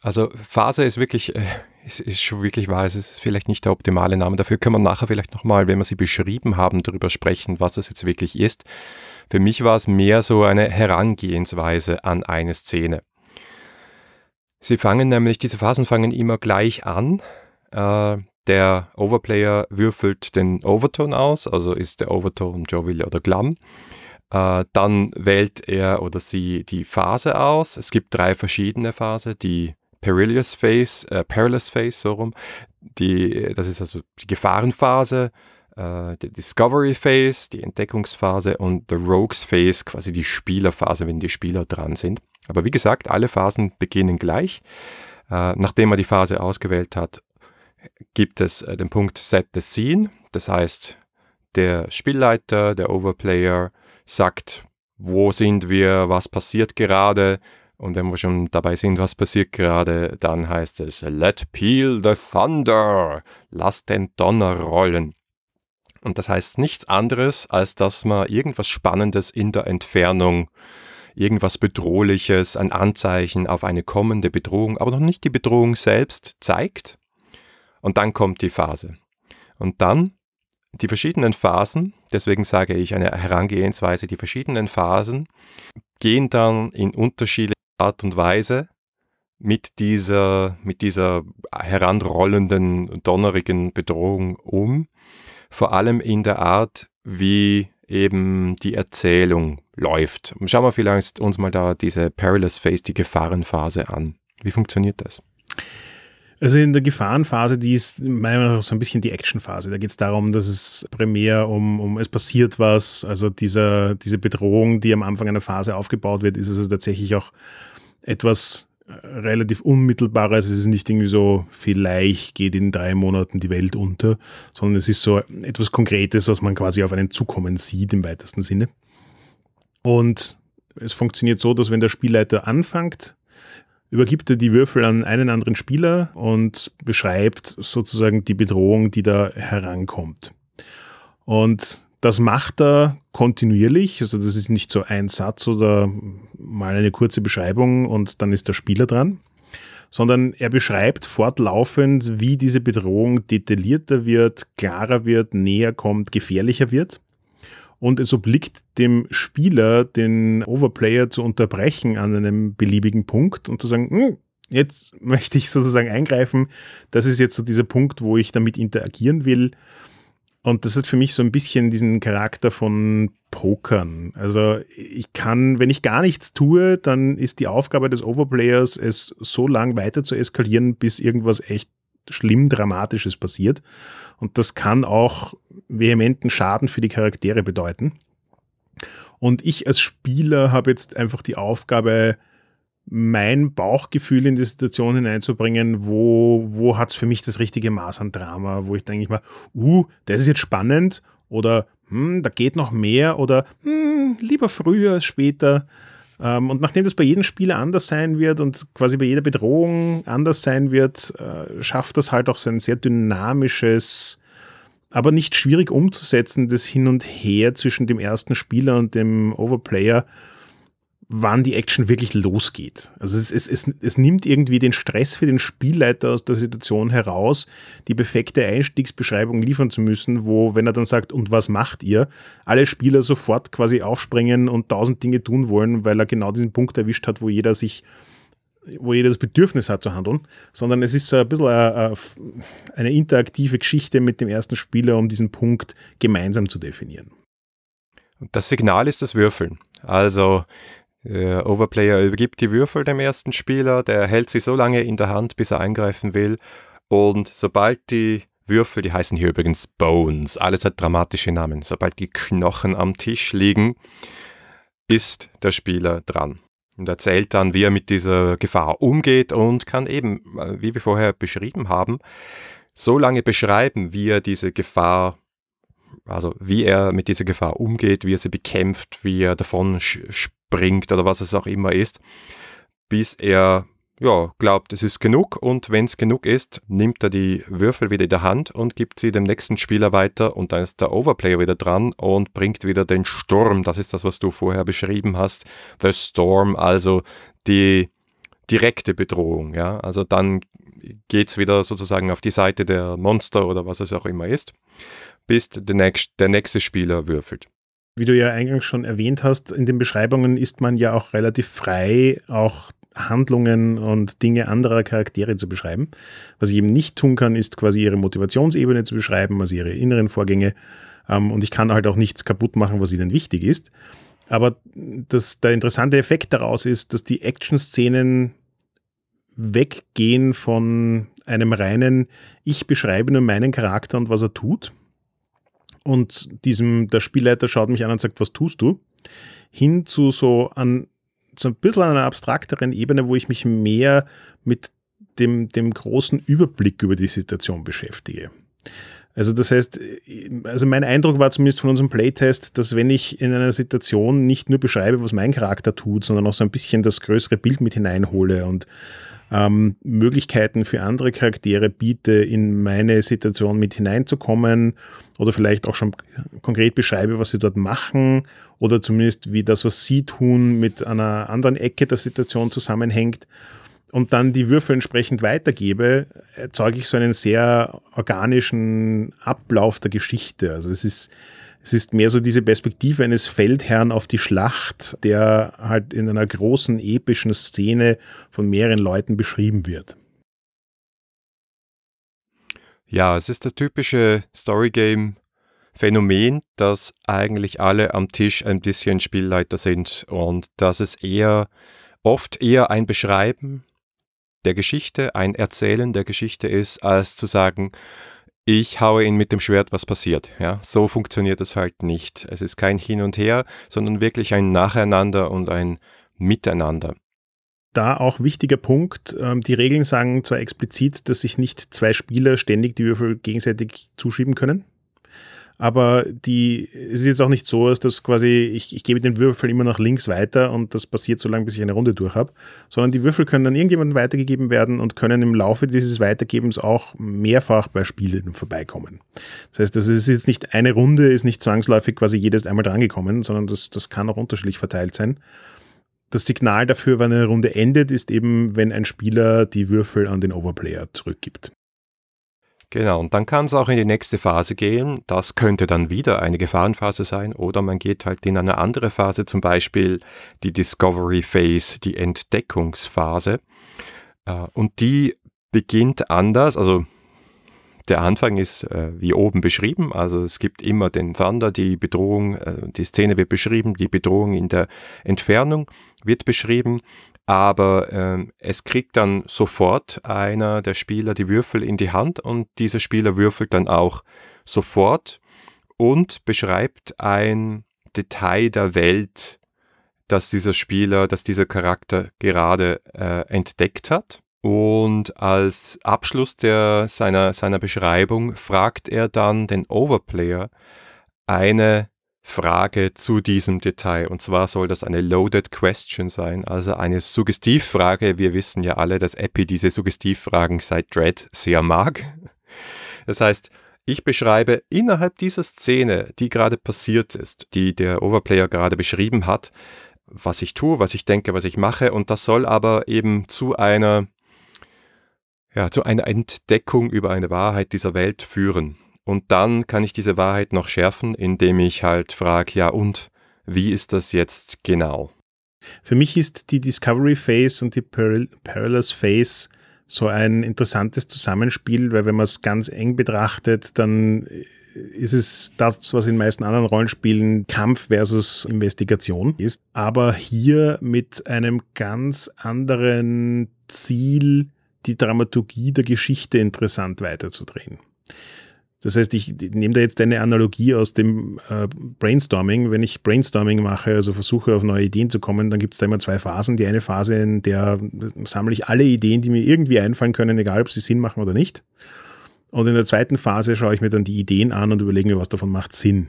S1: also Phase ist wirklich äh, es ist schon wirklich wahr, es ist vielleicht nicht der optimale Name. Dafür können wir nachher vielleicht nochmal, wenn wir sie beschrieben haben, darüber sprechen, was das jetzt wirklich ist. Für mich war es mehr so eine Herangehensweise an eine Szene. Sie fangen nämlich, diese Phasen fangen immer gleich an. Äh, der Overplayer würfelt den Overtone aus, also ist der Overtone Jovial oder Glam. Äh, dann wählt er oder sie die Phase aus. Es gibt drei verschiedene Phasen, die Perilous Phase, äh, Perilous Phase, so rum. Die, das ist also die Gefahrenphase, äh, die Discovery Phase, die Entdeckungsphase und the Rogues Phase, quasi die Spielerphase, wenn die Spieler dran sind. Aber wie gesagt, alle Phasen beginnen gleich. Äh, nachdem man die Phase ausgewählt hat, gibt es äh, den Punkt Set the Scene. Das heißt, der Spielleiter, der Overplayer sagt, wo sind wir, was passiert gerade. Und wenn wir schon dabei sind, was passiert gerade, dann heißt es Let peal the thunder, lass den Donner rollen. Und das heißt nichts anderes, als dass man irgendwas Spannendes in der Entfernung, irgendwas Bedrohliches, ein Anzeichen auf eine kommende Bedrohung, aber noch nicht die Bedrohung selbst zeigt. Und dann kommt die Phase. Und dann die verschiedenen Phasen, deswegen sage ich eine Herangehensweise, die verschiedenen Phasen gehen dann in unterschiedlicher Art und Weise mit dieser, mit dieser heranrollenden, donnerigen Bedrohung um vor allem in der Art, wie eben die Erzählung läuft. Schauen wir vielleicht uns mal da diese Perilous Phase, die Gefahrenphase an. Wie funktioniert das?
S2: Also in der Gefahrenphase, die ist meiner Meinung nach so ein bisschen die Actionphase. Da geht es darum, dass es primär um, um es passiert was. Also dieser, diese Bedrohung, die am Anfang einer Phase aufgebaut wird, ist also tatsächlich auch etwas relativ unmittelbares. Es ist nicht irgendwie so, vielleicht geht in drei Monaten die Welt unter, sondern es ist so etwas Konkretes, was man quasi auf einen zukommen sieht im weitesten Sinne. Und es funktioniert so, dass wenn der Spielleiter anfängt, übergibt er die Würfel an einen anderen Spieler und beschreibt sozusagen die Bedrohung, die da herankommt. Und das macht er kontinuierlich, also das ist nicht so ein Satz oder mal eine kurze Beschreibung und dann ist der Spieler dran, sondern er beschreibt fortlaufend, wie diese Bedrohung detaillierter wird, klarer wird, näher kommt, gefährlicher wird. Und es obliegt dem Spieler, den Overplayer zu unterbrechen an einem beliebigen Punkt und zu sagen, hm, jetzt [laughs] möchte ich sozusagen eingreifen. Das ist jetzt so dieser Punkt, wo ich damit interagieren will. Und das hat für mich so ein bisschen diesen Charakter von Pokern. Also ich kann, wenn ich gar nichts tue, dann ist die Aufgabe des Overplayers, es so lang weiter zu eskalieren, bis irgendwas echt schlimm Dramatisches passiert. Und das kann auch vehementen Schaden für die Charaktere bedeuten. Und ich als Spieler habe jetzt einfach die Aufgabe, mein Bauchgefühl in die Situation hineinzubringen, wo, wo hat es für mich das richtige Maß an Drama, wo ich denke ich mal, uh, das ist jetzt spannend oder hm, da geht noch mehr oder hm, lieber früher als später. Ähm, und nachdem das bei jedem Spieler anders sein wird und quasi bei jeder Bedrohung anders sein wird, äh, schafft das halt auch so ein sehr dynamisches, aber nicht schwierig umzusetzendes Hin und Her zwischen dem ersten Spieler und dem Overplayer, wann die Action wirklich losgeht. Also es, es, es, es nimmt irgendwie den Stress für den Spielleiter aus der Situation heraus, die perfekte Einstiegsbeschreibung liefern zu müssen, wo, wenn er dann sagt, und was macht ihr, alle Spieler sofort quasi aufspringen und tausend Dinge tun wollen, weil er genau diesen Punkt erwischt hat, wo jeder sich wo jeder das Bedürfnis hat zu handeln, sondern es ist so ein bisschen eine, eine interaktive Geschichte mit dem ersten Spieler, um diesen Punkt gemeinsam zu definieren.
S1: Das Signal ist das Würfeln. Also der Overplayer übergibt die Würfel dem ersten Spieler, der hält sie so lange in der Hand, bis er eingreifen will. Und sobald die Würfel, die heißen hier übrigens Bones, alles hat dramatische Namen, sobald die Knochen am Tisch liegen, ist der Spieler dran und erzählt dann, wie er mit dieser Gefahr umgeht und kann eben, wie wir vorher beschrieben haben, so lange beschreiben, wie er diese Gefahr, also wie er mit dieser Gefahr umgeht, wie er sie bekämpft, wie er davon bringt oder was es auch immer ist, bis er ja, glaubt, es ist genug und wenn es genug ist, nimmt er die Würfel wieder in der Hand und gibt sie dem nächsten Spieler weiter und dann ist der Overplayer wieder dran und bringt wieder den Sturm. Das ist das, was du vorher beschrieben hast. The Storm, also die direkte Bedrohung. Ja? Also dann geht es wieder sozusagen auf die Seite der Monster oder was es auch immer ist, bis der, nächst, der nächste Spieler würfelt.
S2: Wie du ja eingangs schon erwähnt hast, in den Beschreibungen ist man ja auch relativ frei, auch Handlungen und Dinge anderer Charaktere zu beschreiben. Was ich eben nicht tun kann, ist quasi ihre Motivationsebene zu beschreiben, also ihre inneren Vorgänge. Ähm, und ich kann halt auch nichts kaputt machen, was ihnen wichtig ist. Aber das, der interessante Effekt daraus ist, dass die Action-Szenen weggehen von einem reinen, ich beschreibe nur meinen Charakter und was er tut. Und diesem, der Spielleiter schaut mich an und sagt, was tust du? Hin zu so an, so ein bisschen an einer abstrakteren Ebene, wo ich mich mehr mit dem, dem großen Überblick über die Situation beschäftige. Also das heißt, also mein Eindruck war zumindest von unserem Playtest, dass wenn ich in einer Situation nicht nur beschreibe, was mein Charakter tut, sondern auch so ein bisschen das größere Bild mit hineinhole und ähm, Möglichkeiten für andere Charaktere biete, in meine Situation mit hineinzukommen oder vielleicht auch schon konkret beschreibe, was sie dort machen oder zumindest wie das, was sie tun, mit einer anderen Ecke der Situation zusammenhängt und dann die Würfel entsprechend weitergebe, erzeuge ich so einen sehr organischen Ablauf der Geschichte. Also es ist es ist mehr so diese Perspektive eines Feldherrn auf die Schlacht, der halt in einer großen epischen Szene von mehreren Leuten beschrieben wird.
S1: Ja, es ist das typische Storygame-Phänomen, dass eigentlich alle am Tisch ein bisschen Spielleiter sind und dass es eher oft eher ein Beschreiben der Geschichte, ein Erzählen der Geschichte ist, als zu sagen, ich haue ihn mit dem Schwert, was passiert. Ja, so funktioniert es halt nicht. Es ist kein Hin und Her, sondern wirklich ein Nacheinander und ein Miteinander.
S2: Da auch wichtiger Punkt, ähm, die Regeln sagen zwar explizit, dass sich nicht zwei Spieler ständig die Würfel gegenseitig zuschieben können, aber die, es ist jetzt auch nicht so, dass das quasi, ich, ich gebe den Würfel immer nach links weiter und das passiert so lange, bis ich eine Runde durch habe, sondern die Würfel können an irgendjemanden weitergegeben werden und können im Laufe dieses Weitergebens auch mehrfach bei Spielen vorbeikommen. Das heißt, das ist jetzt nicht eine Runde, ist nicht zwangsläufig quasi jedes einmal drangekommen, sondern das, das kann auch unterschiedlich verteilt sein. Das Signal dafür, wann eine Runde endet, ist eben, wenn ein Spieler die Würfel an den Overplayer zurückgibt.
S1: Genau, und dann kann es auch in die nächste Phase gehen. Das könnte dann wieder eine Gefahrenphase sein oder man geht halt in eine andere Phase, zum Beispiel die Discovery Phase, die Entdeckungsphase. Äh, und die beginnt anders, also der Anfang ist äh, wie oben beschrieben, also es gibt immer den Thunder, die Bedrohung, äh, die Szene wird beschrieben, die Bedrohung in der Entfernung wird beschrieben aber ähm, es kriegt dann sofort einer der Spieler die Würfel in die Hand und dieser Spieler würfelt dann auch sofort und beschreibt ein Detail der Welt, das dieser Spieler, dass dieser Charakter gerade äh, entdeckt hat. Und als Abschluss der, seiner, seiner Beschreibung fragt er dann den Overplayer eine Frage zu diesem Detail. Und zwar soll das eine Loaded Question sein, also eine Suggestivfrage. Wir wissen ja alle, dass Epi diese Suggestivfragen seit Dread sehr mag. Das heißt, ich beschreibe innerhalb dieser Szene, die gerade passiert ist, die der Overplayer gerade beschrieben hat, was ich tue, was ich denke, was ich mache. Und das soll aber eben zu einer, ja, zu einer Entdeckung über eine Wahrheit dieser Welt führen. Und dann kann ich diese Wahrheit noch schärfen, indem ich halt frage, ja und, wie ist das jetzt genau?
S2: Für mich ist die Discovery Phase und die Perilous Phase so ein interessantes Zusammenspiel, weil wenn man es ganz eng betrachtet, dann ist es das, was in meisten anderen Rollenspielen Kampf versus Investigation ist. Aber hier mit einem ganz anderen Ziel, die Dramaturgie der Geschichte interessant weiterzudrehen. Das heißt, ich nehme da jetzt eine Analogie aus dem äh, Brainstorming. Wenn ich Brainstorming mache, also versuche auf neue Ideen zu kommen, dann gibt es da immer zwei Phasen. Die eine Phase, in der sammle ich alle Ideen, die mir irgendwie einfallen können, egal ob sie Sinn machen oder nicht. Und in der zweiten Phase schaue ich mir dann die Ideen an und überlege mir, was davon macht Sinn.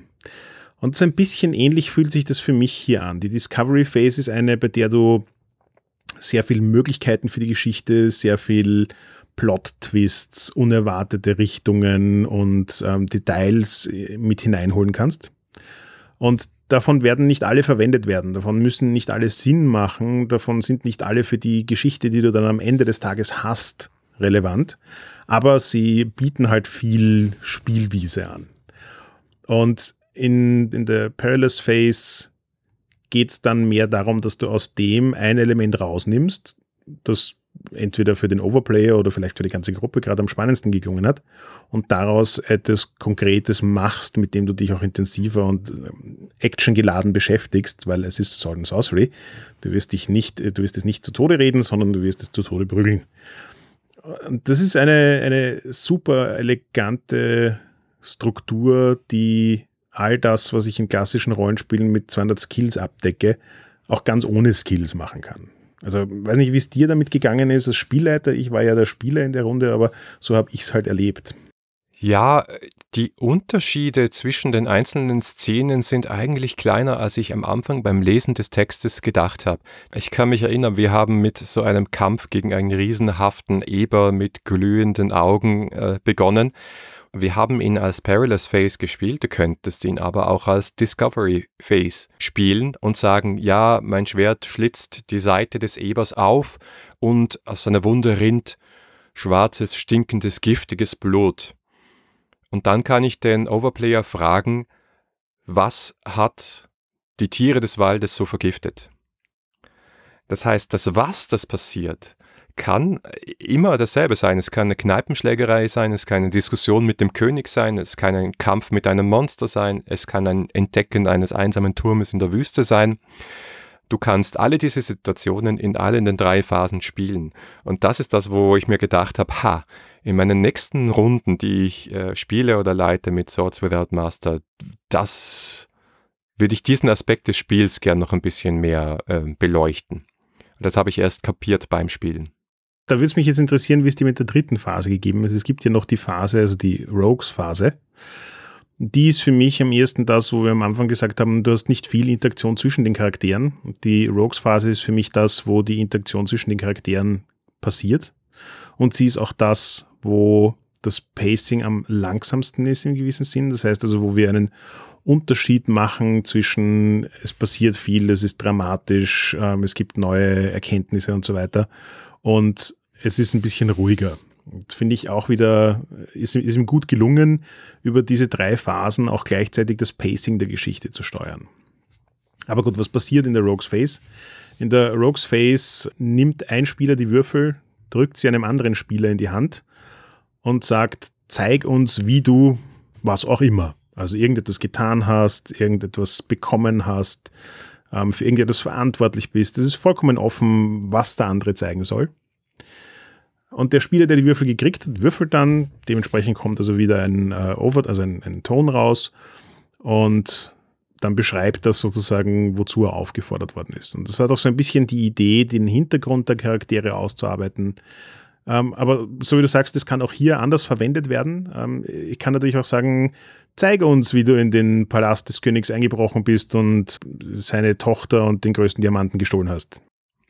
S2: Und so ein bisschen ähnlich fühlt sich das für mich hier an. Die Discovery Phase ist eine, bei der du sehr viele Möglichkeiten für die Geschichte, sehr viel Plot-Twists, unerwartete Richtungen und ähm, Details äh, mit hineinholen kannst. Und davon werden nicht alle verwendet werden, davon müssen nicht alle Sinn machen, davon sind nicht alle für die Geschichte, die du dann am Ende des Tages hast, relevant, aber sie bieten halt viel Spielwiese an. Und in, in der Perilous Phase geht es dann mehr darum, dass du aus dem ein Element rausnimmst, das entweder für den Overplayer oder vielleicht für die ganze Gruppe gerade am spannendsten geklungen hat und daraus etwas Konkretes machst, mit dem du dich auch intensiver und ähm, actiongeladen beschäftigst, weil es ist Sword and Sorcery. Du wirst dich nicht, du wirst es nicht zu Tode reden, sondern du wirst es zu Tode prügeln. Das ist eine, eine super elegante Struktur, die all das, was ich in klassischen Rollenspielen mit 200 Skills abdecke, auch ganz ohne Skills machen kann. Also weiß nicht, wie es dir damit gegangen ist als Spielleiter. Ich war ja der Spieler in der Runde, aber so habe ich es halt erlebt.
S1: Ja, die Unterschiede zwischen den einzelnen Szenen sind eigentlich kleiner, als ich am Anfang beim Lesen des Textes gedacht habe. Ich kann mich erinnern, wir haben mit so einem Kampf gegen einen riesenhaften Eber mit glühenden Augen äh, begonnen wir haben ihn als Perilous Phase gespielt, du könntest ihn aber auch als Discovery Phase spielen und sagen, ja, mein Schwert schlitzt die Seite des Ebers auf und aus seiner Wunde rinnt schwarzes, stinkendes, giftiges Blut. Und dann kann ich den Overplayer fragen, was hat die Tiere des Waldes so vergiftet? Das heißt, das Was, das passiert, kann immer dasselbe sein. Es kann eine Kneipenschlägerei sein, es kann eine Diskussion mit dem König sein, es kann ein Kampf mit einem Monster sein, es kann ein Entdecken eines einsamen Turmes in der Wüste sein. Du kannst alle diese Situationen in allen den drei Phasen spielen. Und das ist das, wo ich mir gedacht habe, ha, in meinen nächsten Runden, die ich äh, spiele oder leite mit Swords Without Master, das würde ich diesen Aspekt des Spiels gern noch ein bisschen mehr äh, beleuchten. Das habe ich erst kapiert beim Spielen.
S2: Da würde es mich jetzt interessieren, wie es dir mit der dritten Phase gegeben ist. Es gibt ja noch die Phase, also die Rogues-Phase. Die ist für mich am ehesten das, wo wir am Anfang gesagt haben, du hast nicht viel Interaktion zwischen den Charakteren. Die Rogues-Phase ist für mich das, wo die Interaktion zwischen den Charakteren passiert. Und sie ist auch das, wo das Pacing am langsamsten ist im gewissen Sinn. Das heißt also, wo wir einen Unterschied machen zwischen es passiert viel, es ist dramatisch, ähm, es gibt neue Erkenntnisse und so weiter und es ist ein bisschen ruhiger. Das finde ich auch wieder, ist, ist ihm gut gelungen, über diese drei Phasen auch gleichzeitig das Pacing der Geschichte zu steuern. Aber gut, was passiert in der Rogues Phase? In der Rogues Phase nimmt ein Spieler die Würfel, drückt sie einem anderen Spieler in die Hand und sagt, zeig uns, wie du was auch immer, also irgendetwas getan hast, irgendetwas bekommen hast, ähm, für irgendetwas verantwortlich bist. Es ist vollkommen offen, was der andere zeigen soll. Und der Spieler, der die Würfel gekriegt hat, würfelt dann. Dementsprechend kommt also wieder ein äh, Over, also ein, ein Ton raus. Und dann beschreibt das sozusagen, wozu er aufgefordert worden ist. Und das hat auch so ein bisschen die Idee, den Hintergrund der Charaktere auszuarbeiten. Ähm, aber so wie du sagst, das kann auch hier anders verwendet werden. Ähm, ich kann natürlich auch sagen, Zeige uns, wie du in den Palast des Königs eingebrochen bist und seine Tochter und den größten Diamanten gestohlen hast.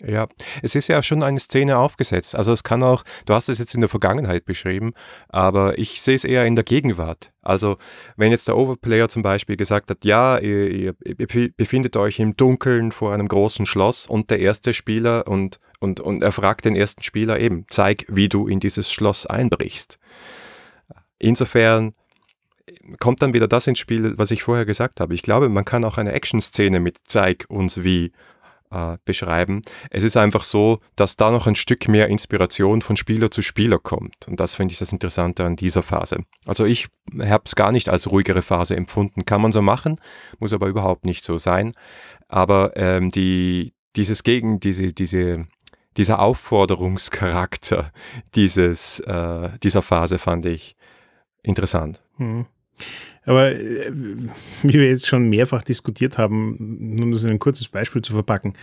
S1: Ja, es ist ja schon eine Szene aufgesetzt. Also es kann auch, du hast es jetzt in der Vergangenheit beschrieben, aber ich sehe es eher in der Gegenwart. Also wenn jetzt der Overplayer zum Beispiel gesagt hat, ja, ihr, ihr, befindet euch im Dunkeln vor einem großen Schloss und der erste Spieler und, und, und er fragt den ersten Spieler eben, zeig, wie du in dieses Schloss einbrichst. Insofern kommt dann wieder das ins Spiel, was ich vorher gesagt habe. Ich glaube, man kann auch eine Action-Szene mit Zeig uns wie äh, beschreiben. Es ist einfach so, dass da noch ein Stück mehr Inspiration von Spieler zu Spieler kommt. Und das finde ich das Interessante an dieser Phase. Also ich habe es gar nicht als ruhigere Phase empfunden. Kann man so machen, muss aber überhaupt nicht so sein. Aber ähm, die, dieses Gegen, diese, diese, dieser Aufforderungscharakter dieses, äh, dieser Phase fand ich interessant. Hm.
S2: Aber äh, wie wir jetzt schon mehrfach diskutiert haben, um das in ein kurzes Beispiel zu verpacken,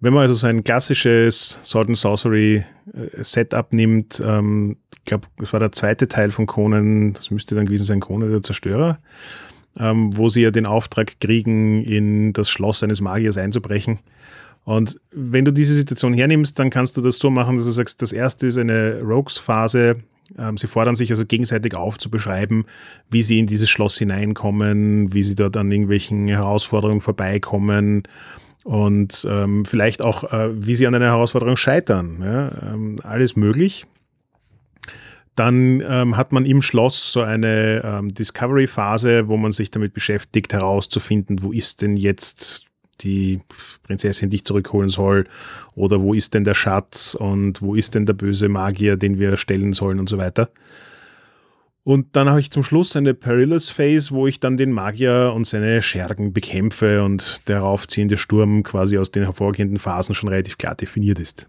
S2: wenn man also so ein klassisches Sword and Sorcery äh, Setup nimmt, ähm, ich glaube, das war der zweite Teil von Conan, das müsste dann gewesen sein, Conan der Zerstörer, ähm, wo sie ja den Auftrag kriegen, in das Schloss eines Magiers einzubrechen. Und wenn du diese Situation hernimmst, dann kannst du das so machen, dass du sagst, das erste ist eine Rogues-Phase, sie fordern sich also gegenseitig auf zu beschreiben, wie sie in dieses Schloss hineinkommen, wie sie dort an irgendwelchen Herausforderungen vorbeikommen und ähm, vielleicht auch, äh, wie sie an einer Herausforderung scheitern. Ja? Ähm, alles möglich. Dann ähm, hat man im Schloss so eine ähm, Discovery-Phase, wo man sich damit beschäftigt, herauszufinden, wo ist denn jetzt die Prinzessin dich zurückholen soll oder wo ist denn der Schatz und wo ist denn der böse Magier, den wir stellen sollen und so weiter. Und dann habe ich zum Schluss eine Perilous Phase, wo ich dann den Magier und seine Schergen bekämpfe und der heraufziehende Sturm quasi aus den hervorgehenden Phasen schon relativ klar definiert ist.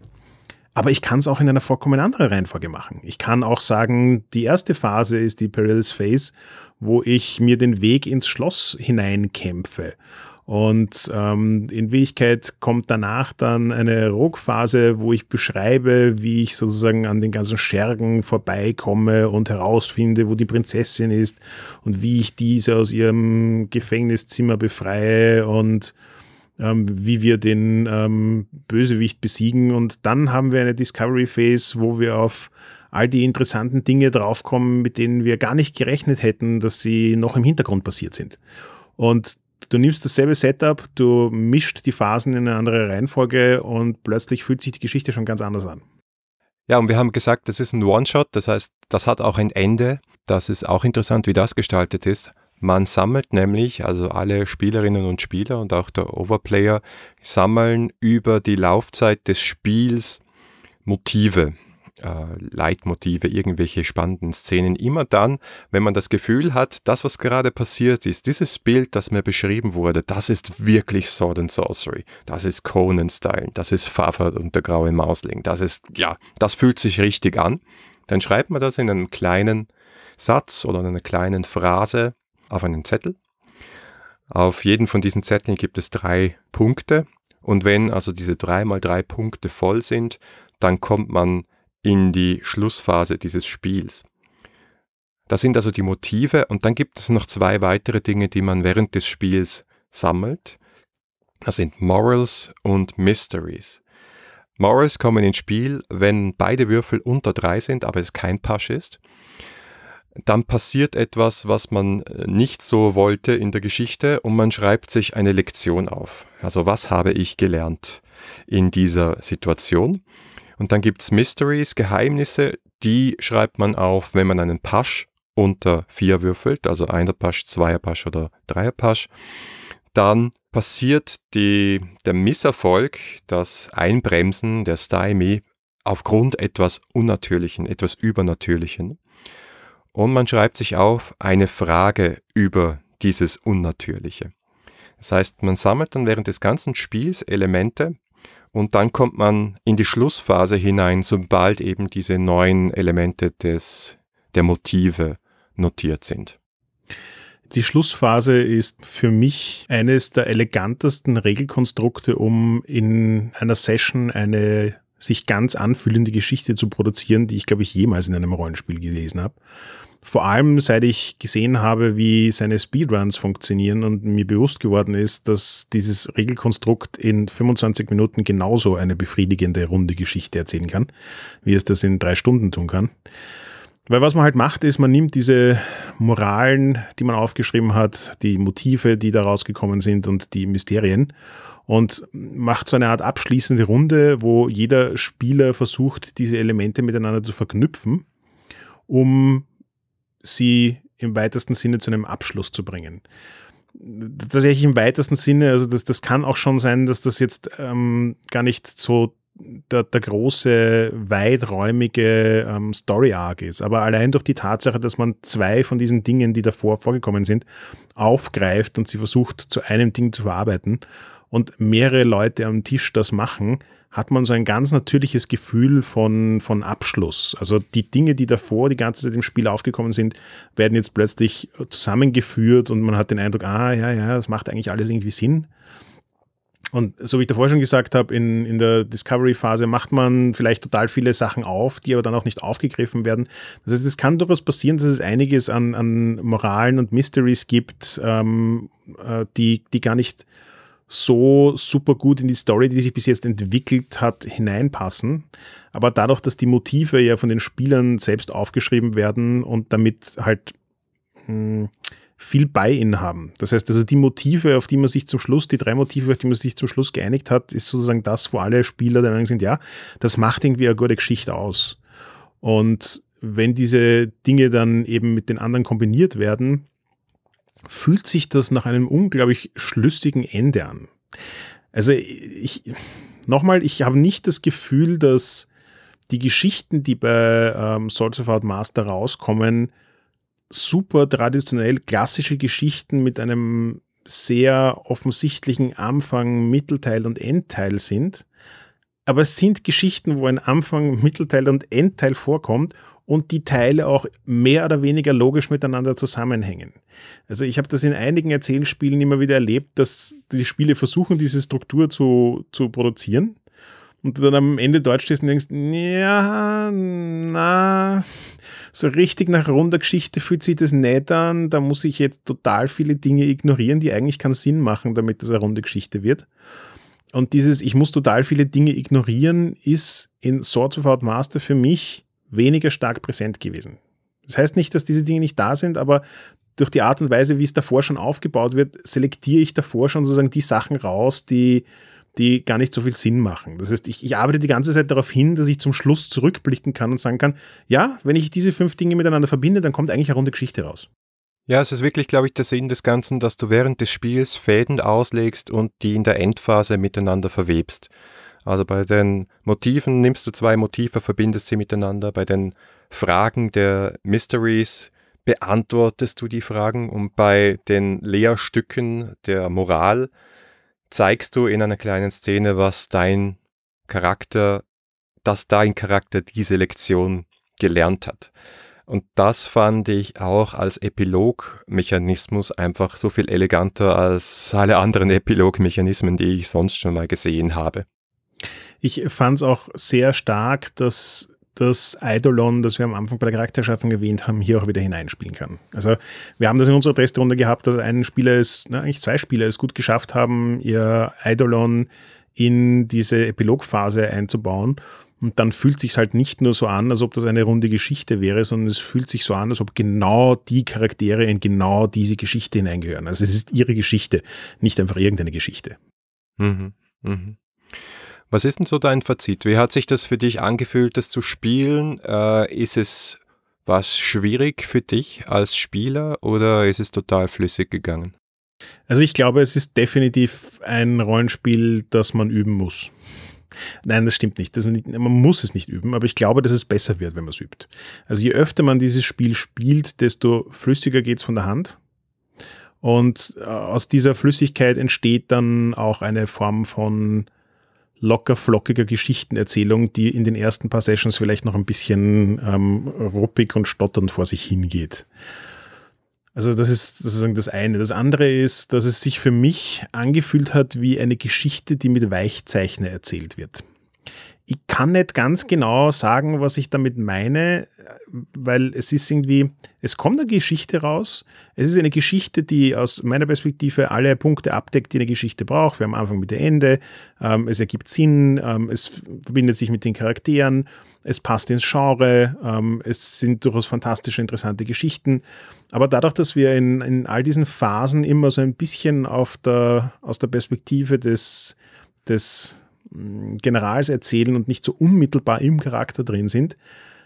S2: Aber ich kann es auch in einer vollkommen anderen Reihenfolge machen. Ich kann auch sagen, die erste Phase ist die Perilous Phase, wo ich mir den Weg ins Schloss hineinkämpfe. Und ähm, in Wirklichkeit kommt danach dann eine Rogue-Phase, wo ich beschreibe, wie ich sozusagen an den ganzen Schergen vorbeikomme und herausfinde, wo die Prinzessin ist und wie ich diese aus ihrem Gefängniszimmer befreie und ähm, wie wir den ähm, Bösewicht besiegen. Und dann haben wir eine Discovery Phase, wo wir auf all die interessanten Dinge draufkommen, mit denen wir gar nicht gerechnet hätten, dass sie noch im Hintergrund passiert sind. Und du nimmst dasselbe Setup, du mischt die Phasen in eine andere Reihenfolge und plötzlich fühlt sich die Geschichte schon ganz anders an.
S1: Ja, und wir haben gesagt, das ist ein One-Shot, das heißt, das hat auch ein Ende. Das ist auch interessant, wie das gestaltet ist. Man sammelt nämlich, also alle Spielerinnen und Spieler und auch der Overplayer sammeln über die Laufzeit des Spiels Motive äh, Leitmotive, irgendwelche spannenden Szenen. Immer dann, wenn man das Gefühl hat, das, was gerade passiert ist, dieses Bild, das mir beschrieben wurde, das ist wirklich Sword and Sorcery. Das ist Conan-Style. Das ist Fafard und der graue Mausling. Das ist, ja, das fühlt sich richtig an. Dann schreibt man das in einem kleinen Satz oder in einer kleinen Phrase auf einen Zettel. Auf jeden von diesen Zetteln gibt es drei Punkte. Und wenn also diese drei mal drei Punkte voll sind, dann kommt man in die Schlussphase dieses Spiels. Das sind also die Motive und dann gibt es noch zwei weitere Dinge, die man während des Spiels sammelt. Das sind Morals und Mysteries. Morals kommen ins Spiel, wenn beide Würfel unter drei sind, aber es kein Pasch ist. Dann passiert etwas, was man nicht so wollte in der Geschichte und man schreibt sich eine Lektion auf. Also was habe ich gelernt in dieser Situation? Und dann gibt's Mysteries, Geheimnisse, die schreibt man auf, wenn man einen Pasch unter vier würfelt, also einer Pasch, zweier Pasch oder dreier Pasch. Dann passiert die, der Misserfolg, das Einbremsen der Stymie aufgrund etwas Unnatürlichen, etwas Übernatürlichen. Und man schreibt sich auf eine Frage über dieses Unnatürliche. Das heißt, man sammelt dann während des ganzen Spiels Elemente, und dann kommt man in die Schlussphase hinein, sobald eben diese neuen Elemente des, der Motive notiert sind.
S2: Die Schlussphase ist für mich eines der elegantesten Regelkonstrukte, um in einer Session eine sich ganz anfühlende Geschichte zu produzieren, die ich, glaube ich, jemals in einem Rollenspiel gelesen habe. Vor allem seit ich gesehen habe, wie seine Speedruns funktionieren und mir bewusst geworden ist, dass dieses Regelkonstrukt in 25 Minuten genauso eine befriedigende runde Geschichte erzählen kann, wie es das in drei Stunden tun kann. Weil was man halt macht, ist, man nimmt diese Moralen, die man aufgeschrieben hat, die Motive, die da rausgekommen sind und die Mysterien und macht so eine Art abschließende Runde, wo jeder Spieler versucht, diese Elemente miteinander zu verknüpfen, um sie im weitesten Sinne zu einem Abschluss zu bringen. Tatsächlich im weitesten Sinne, also das, das kann auch schon sein, dass das jetzt ähm, gar nicht so der, der große, weiträumige ähm, Story-Arc ist. Aber allein durch die Tatsache, dass man zwei von diesen Dingen, die davor vorgekommen sind, aufgreift und sie versucht, zu einem Ding zu verarbeiten und mehrere Leute am Tisch das machen, hat man so ein ganz natürliches Gefühl von, von Abschluss. Also die Dinge, die davor die ganze Zeit im Spiel aufgekommen sind, werden jetzt plötzlich zusammengeführt und man hat den Eindruck, ah ja, ja, das macht eigentlich alles irgendwie Sinn. Und so wie ich davor schon gesagt habe, in, in der Discovery-Phase macht man vielleicht total viele Sachen auf, die aber dann auch nicht aufgegriffen werden. Das heißt, es kann durchaus passieren, dass es einiges an, an Moralen und Mysteries gibt, ähm, äh, die, die gar nicht so super gut in die Story, die sich bis jetzt entwickelt hat, hineinpassen. Aber dadurch, dass die Motive ja von den Spielern selbst aufgeschrieben werden und damit halt hm, viel bei ihnen haben. Das heißt, also die Motive, auf die man sich zum Schluss, die drei Motive, auf die man sich zum Schluss geeinigt hat, ist sozusagen das, wo alle Spieler der Meinung sind, ja, das macht irgendwie eine gute Geschichte aus. Und wenn diese Dinge dann eben mit den anderen kombiniert werden, fühlt sich das nach einem unglaublich schlüssigen Ende an. Also ich, nochmal, ich habe nicht das Gefühl, dass die Geschichten, die bei ähm, Swords of Art Master rauskommen, super traditionell klassische Geschichten mit einem sehr offensichtlichen Anfang, Mittelteil und Endteil sind. Aber es sind Geschichten, wo ein Anfang, Mittelteil und Endteil vorkommt und die Teile auch mehr oder weniger logisch miteinander zusammenhängen. Also ich habe das in einigen Erzählspielen immer wieder erlebt, dass die Spiele versuchen, diese Struktur zu, zu produzieren und du dann am Ende dort stehst und denkst, ja, na, so richtig nach runder Geschichte fühlt sich das nicht an. Da muss ich jetzt total viele Dinge ignorieren, die eigentlich keinen Sinn machen, damit das eine runde Geschichte wird. Und dieses, ich muss total viele Dinge ignorieren, ist in Swords of Art Master für mich weniger stark präsent gewesen. Das heißt nicht, dass diese Dinge nicht da sind, aber durch die Art und Weise, wie es davor schon aufgebaut wird, selektiere ich davor schon sozusagen die Sachen raus, die, die gar nicht so viel Sinn machen. Das heißt, ich, ich arbeite die ganze Zeit darauf hin, dass ich zum Schluss zurückblicken kann und sagen kann, ja, wenn ich diese fünf Dinge miteinander verbinde, dann kommt eigentlich eine runde Geschichte raus.
S1: Ja, es ist wirklich, glaube ich, der Sinn des Ganzen, dass du während des Spiels Fäden auslegst und die in der Endphase miteinander verwebst. Also bei den Motiven nimmst du zwei Motive, verbindest sie miteinander. Bei den Fragen der Mysteries beantwortest du die Fragen und bei den Lehrstücken der Moral zeigst du in einer kleinen Szene, was dein Charakter, dass dein Charakter diese Lektion gelernt hat. Und das fand ich auch als Epilogmechanismus einfach so viel eleganter als alle anderen Epilogmechanismen, die ich sonst schon mal gesehen habe.
S2: Ich fand es auch sehr stark, dass das Eidolon, das wir am Anfang bei der Charakterschaffung erwähnt haben, hier auch wieder hineinspielen kann. Also wir haben das in unserer Testrunde gehabt, dass ein Spieler es, na, eigentlich zwei Spieler es gut geschafft haben, ihr Eidolon in diese Epilogphase einzubauen. Und dann fühlt sich halt nicht nur so an, als ob das eine runde Geschichte wäre, sondern es fühlt sich so an, als ob genau die Charaktere in genau diese Geschichte hineingehören. Also es ist ihre Geschichte, nicht einfach irgendeine Geschichte.
S1: Mhm. Mhm. Was ist denn so dein Fazit? Wie hat sich das für dich angefühlt, das zu spielen? Äh, ist es was schwierig für dich als Spieler oder ist es total flüssig gegangen?
S2: Also ich glaube, es ist definitiv ein Rollenspiel, das man üben muss. Nein, das stimmt nicht. Das, man muss es nicht üben, aber ich glaube, dass es besser wird, wenn man es übt. Also je öfter man dieses Spiel spielt, desto flüssiger geht es von der Hand. Und äh, aus dieser Flüssigkeit entsteht dann auch eine Form von locker flockiger Geschichtenerzählung, die in den ersten paar Sessions vielleicht noch ein bisschen ähm, ruppig und stotternd vor sich hingeht. Also das ist sozusagen das eine. Das andere ist, dass es sich für mich angefühlt hat wie eine Geschichte, die mit Weichzeichner erzählt wird. Ich kann nicht ganz genau sagen, was ich damit meine, weil es ist irgendwie, es kommt eine Geschichte raus. Es ist eine Geschichte, die aus meiner Perspektive alle Punkte abdeckt, die eine Geschichte braucht. Wir haben Anfang, Mitte, Ende. Ähm, es ergibt Sinn. Ähm, es verbindet sich mit den Charakteren. Es passt ins Genre. Ähm, es sind durchaus fantastische, interessante Geschichten. Aber dadurch, dass wir in, in all diesen Phasen immer so ein bisschen auf der, aus der Perspektive des, des Generals erzählen und nicht so unmittelbar im Charakter drin sind,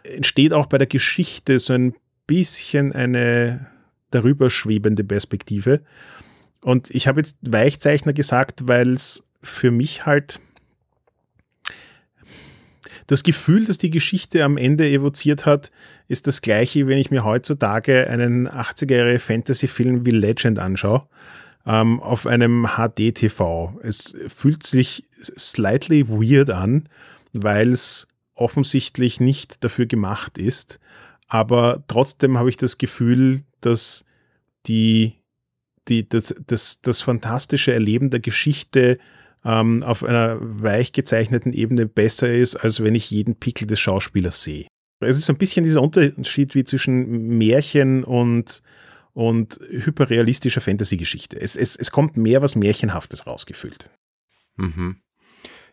S2: entsteht auch bei der Geschichte so ein bisschen eine darüber schwebende Perspektive. Und ich habe jetzt Weichzeichner gesagt, weil es für mich halt das Gefühl, das die Geschichte am Ende evoziert hat, ist das gleiche, wenn ich mir heutzutage einen 80er-Jahre Fantasy-Film wie Legend anschaue, ähm, auf einem HD-TV. Es fühlt sich slightly weird an, weil es offensichtlich nicht dafür gemacht ist. Aber trotzdem habe ich das Gefühl, dass die, die, das, das, das fantastische Erleben der Geschichte ähm, auf einer weich gezeichneten Ebene besser ist, als wenn ich jeden Pickel des Schauspielers sehe. Es ist so ein bisschen dieser Unterschied wie zwischen Märchen und, und hyperrealistischer Fantasy-Geschichte. Es, es, es kommt mehr was Märchenhaftes rausgefüllt.
S1: Mhm.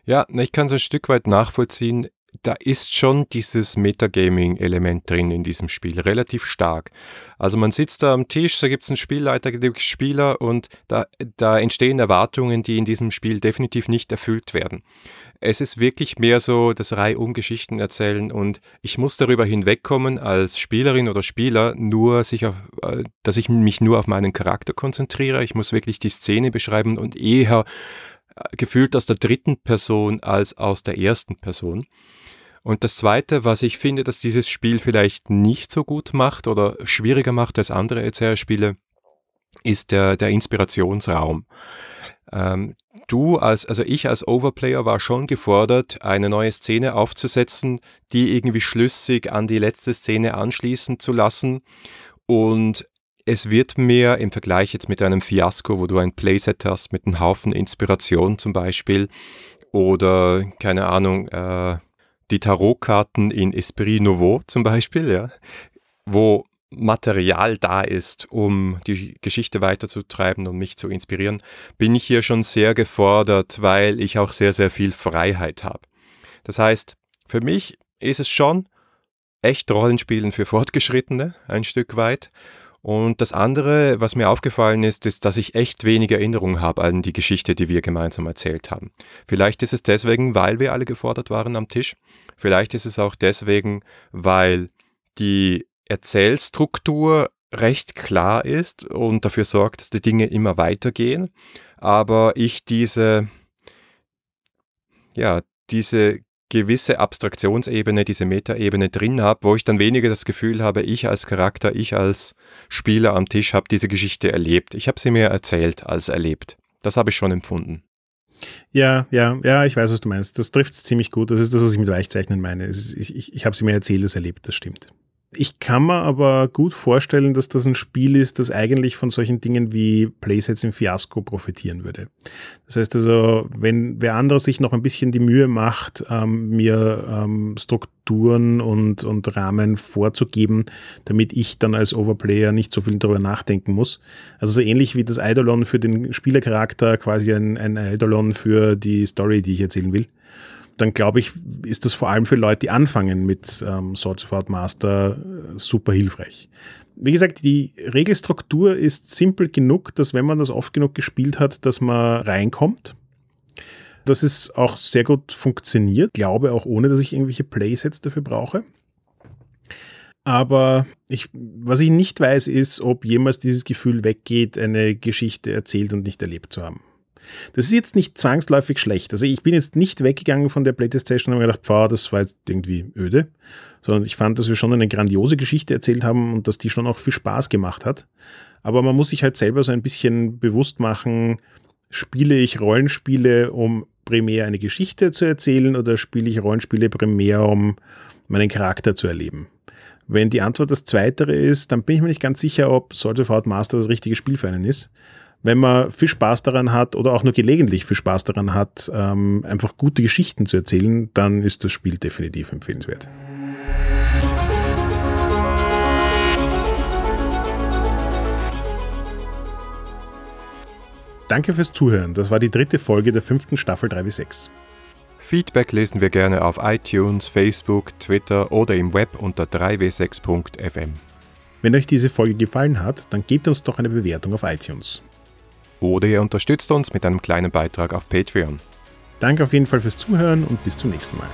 S1: Ja, ich kann es ein Stück weit nachvollziehen da ist schon dieses Metagaming-Element drin in diesem Spiel, relativ stark. Also man sitzt da am Tisch, da gibt es einen Spielleiter, da gibt es Spieler und da, da entstehen Erwartungen, die in diesem Spiel definitiv nicht erfüllt werden. Es ist wirklich mehr so das Reihe um Geschichten erzählen und ich muss darüber hinwegkommen als Spielerin oder Spieler, nur sich auf, äh, dass ich mich nur auf meinen Charakter konzentriere. Ich muss wirklich die Szene beschreiben und eher äh, gefühlt aus der dritten Person als aus der ersten Person. Und das Zweite, was ich finde, dass dieses Spiel vielleicht nicht so gut macht oder schwieriger macht als andere ECR-Spiele, ist der, der Inspirationsraum. Ähm, du als, also ich als Overplayer war schon gefordert, eine neue Szene aufzusetzen, die irgendwie schlüssig an die letzte Szene anschließen zu lassen. Und es wird mir im Vergleich jetzt mit einem Fiasko, wo du ein Playset hast mit einem Haufen Inspiration zum Beispiel, oder keine Ahnung, äh, die Tarotkarten in Esprit Nouveau zum Beispiel, ja, wo Material da ist, um die Geschichte weiterzutreiben und mich zu inspirieren, bin ich hier schon sehr gefordert, weil ich auch sehr, sehr viel Freiheit habe. Das heißt, für mich ist es schon echt Rollenspielen für Fortgeschrittene, ein Stück weit. Und das andere, was mir aufgefallen ist, ist, dass ich echt wenig Erinnerung habe an die Geschichte, die wir gemeinsam erzählt haben. Vielleicht ist es deswegen, weil wir alle gefordert waren am Tisch. Vielleicht ist es auch deswegen, weil die Erzählstruktur recht klar ist und dafür sorgt, dass die Dinge immer weitergehen, aber ich diese, ja, diese gewisse Abstraktionsebene, diese Metaebene drin habe, wo ich dann weniger das Gefühl habe, ich als Charakter, ich als Spieler am Tisch habe diese Geschichte erlebt. Ich habe sie mir erzählt als erlebt. Das habe ich schon empfunden.
S2: Ja, ja, ja, ich weiß, was du meinst. Das trifft es ziemlich gut. Das ist das, was ich mit Weichzeichnen meine. Ist, ich, ich, ich habe sie mir erzählt, das erlebt, das stimmt. Ich kann mir aber gut vorstellen, dass das ein Spiel ist, das eigentlich von solchen Dingen wie Playsets im Fiasko profitieren würde. Das heißt also, wenn wer anderes sich noch ein bisschen die Mühe macht, ähm, mir ähm, Strukturen und, und Rahmen vorzugeben, damit ich dann als Overplayer nicht so viel darüber nachdenken muss. Also so ähnlich wie das Eidolon für den Spielercharakter quasi ein, ein Eidolon für die Story, die ich erzählen will dann glaube ich, ist das vor allem für Leute, die anfangen mit ähm, Art Master äh, super hilfreich. Wie gesagt, die Regelstruktur ist simpel genug, dass wenn man das oft genug gespielt hat, dass man reinkommt. Das ist auch sehr gut funktioniert, glaube auch ohne, dass ich irgendwelche Playsets dafür brauche. Aber ich, was ich nicht weiß, ist, ob jemals dieses Gefühl weggeht, eine Geschichte erzählt und nicht erlebt zu haben. Das ist jetzt nicht zwangsläufig schlecht. Also ich bin jetzt nicht weggegangen von der Playstation und habe gedacht, pfah, das war jetzt irgendwie öde, sondern ich fand, dass wir schon eine grandiose Geschichte erzählt haben und dass die schon auch viel Spaß gemacht hat. Aber man muss sich halt selber so ein bisschen bewusst machen, spiele ich Rollenspiele, um primär eine Geschichte zu erzählen oder spiele ich Rollenspiele primär, um meinen Charakter zu erleben? Wenn die Antwort das Zweitere ist, dann bin ich mir nicht ganz sicher, ob Swords of Art Master das richtige Spiel für einen ist wenn man viel Spaß daran hat oder auch nur gelegentlich viel Spaß daran hat, ähm, einfach gute Geschichten zu erzählen, dann ist das Spiel definitiv empfehlenswert. Danke fürs Zuhören. Das war die dritte Folge der fünften Staffel 3W6.
S1: Feedback lesen wir gerne auf iTunes, Facebook, Twitter oder im Web unter 3w6.fm.
S2: Wenn euch diese Folge gefallen hat, dann gebt uns doch eine Bewertung auf iTunes.
S1: Oder ihr unterstützt uns mit einem kleinen Beitrag auf Patreon.
S2: Danke auf jeden Fall fürs Zuhören und bis zum nächsten Mal.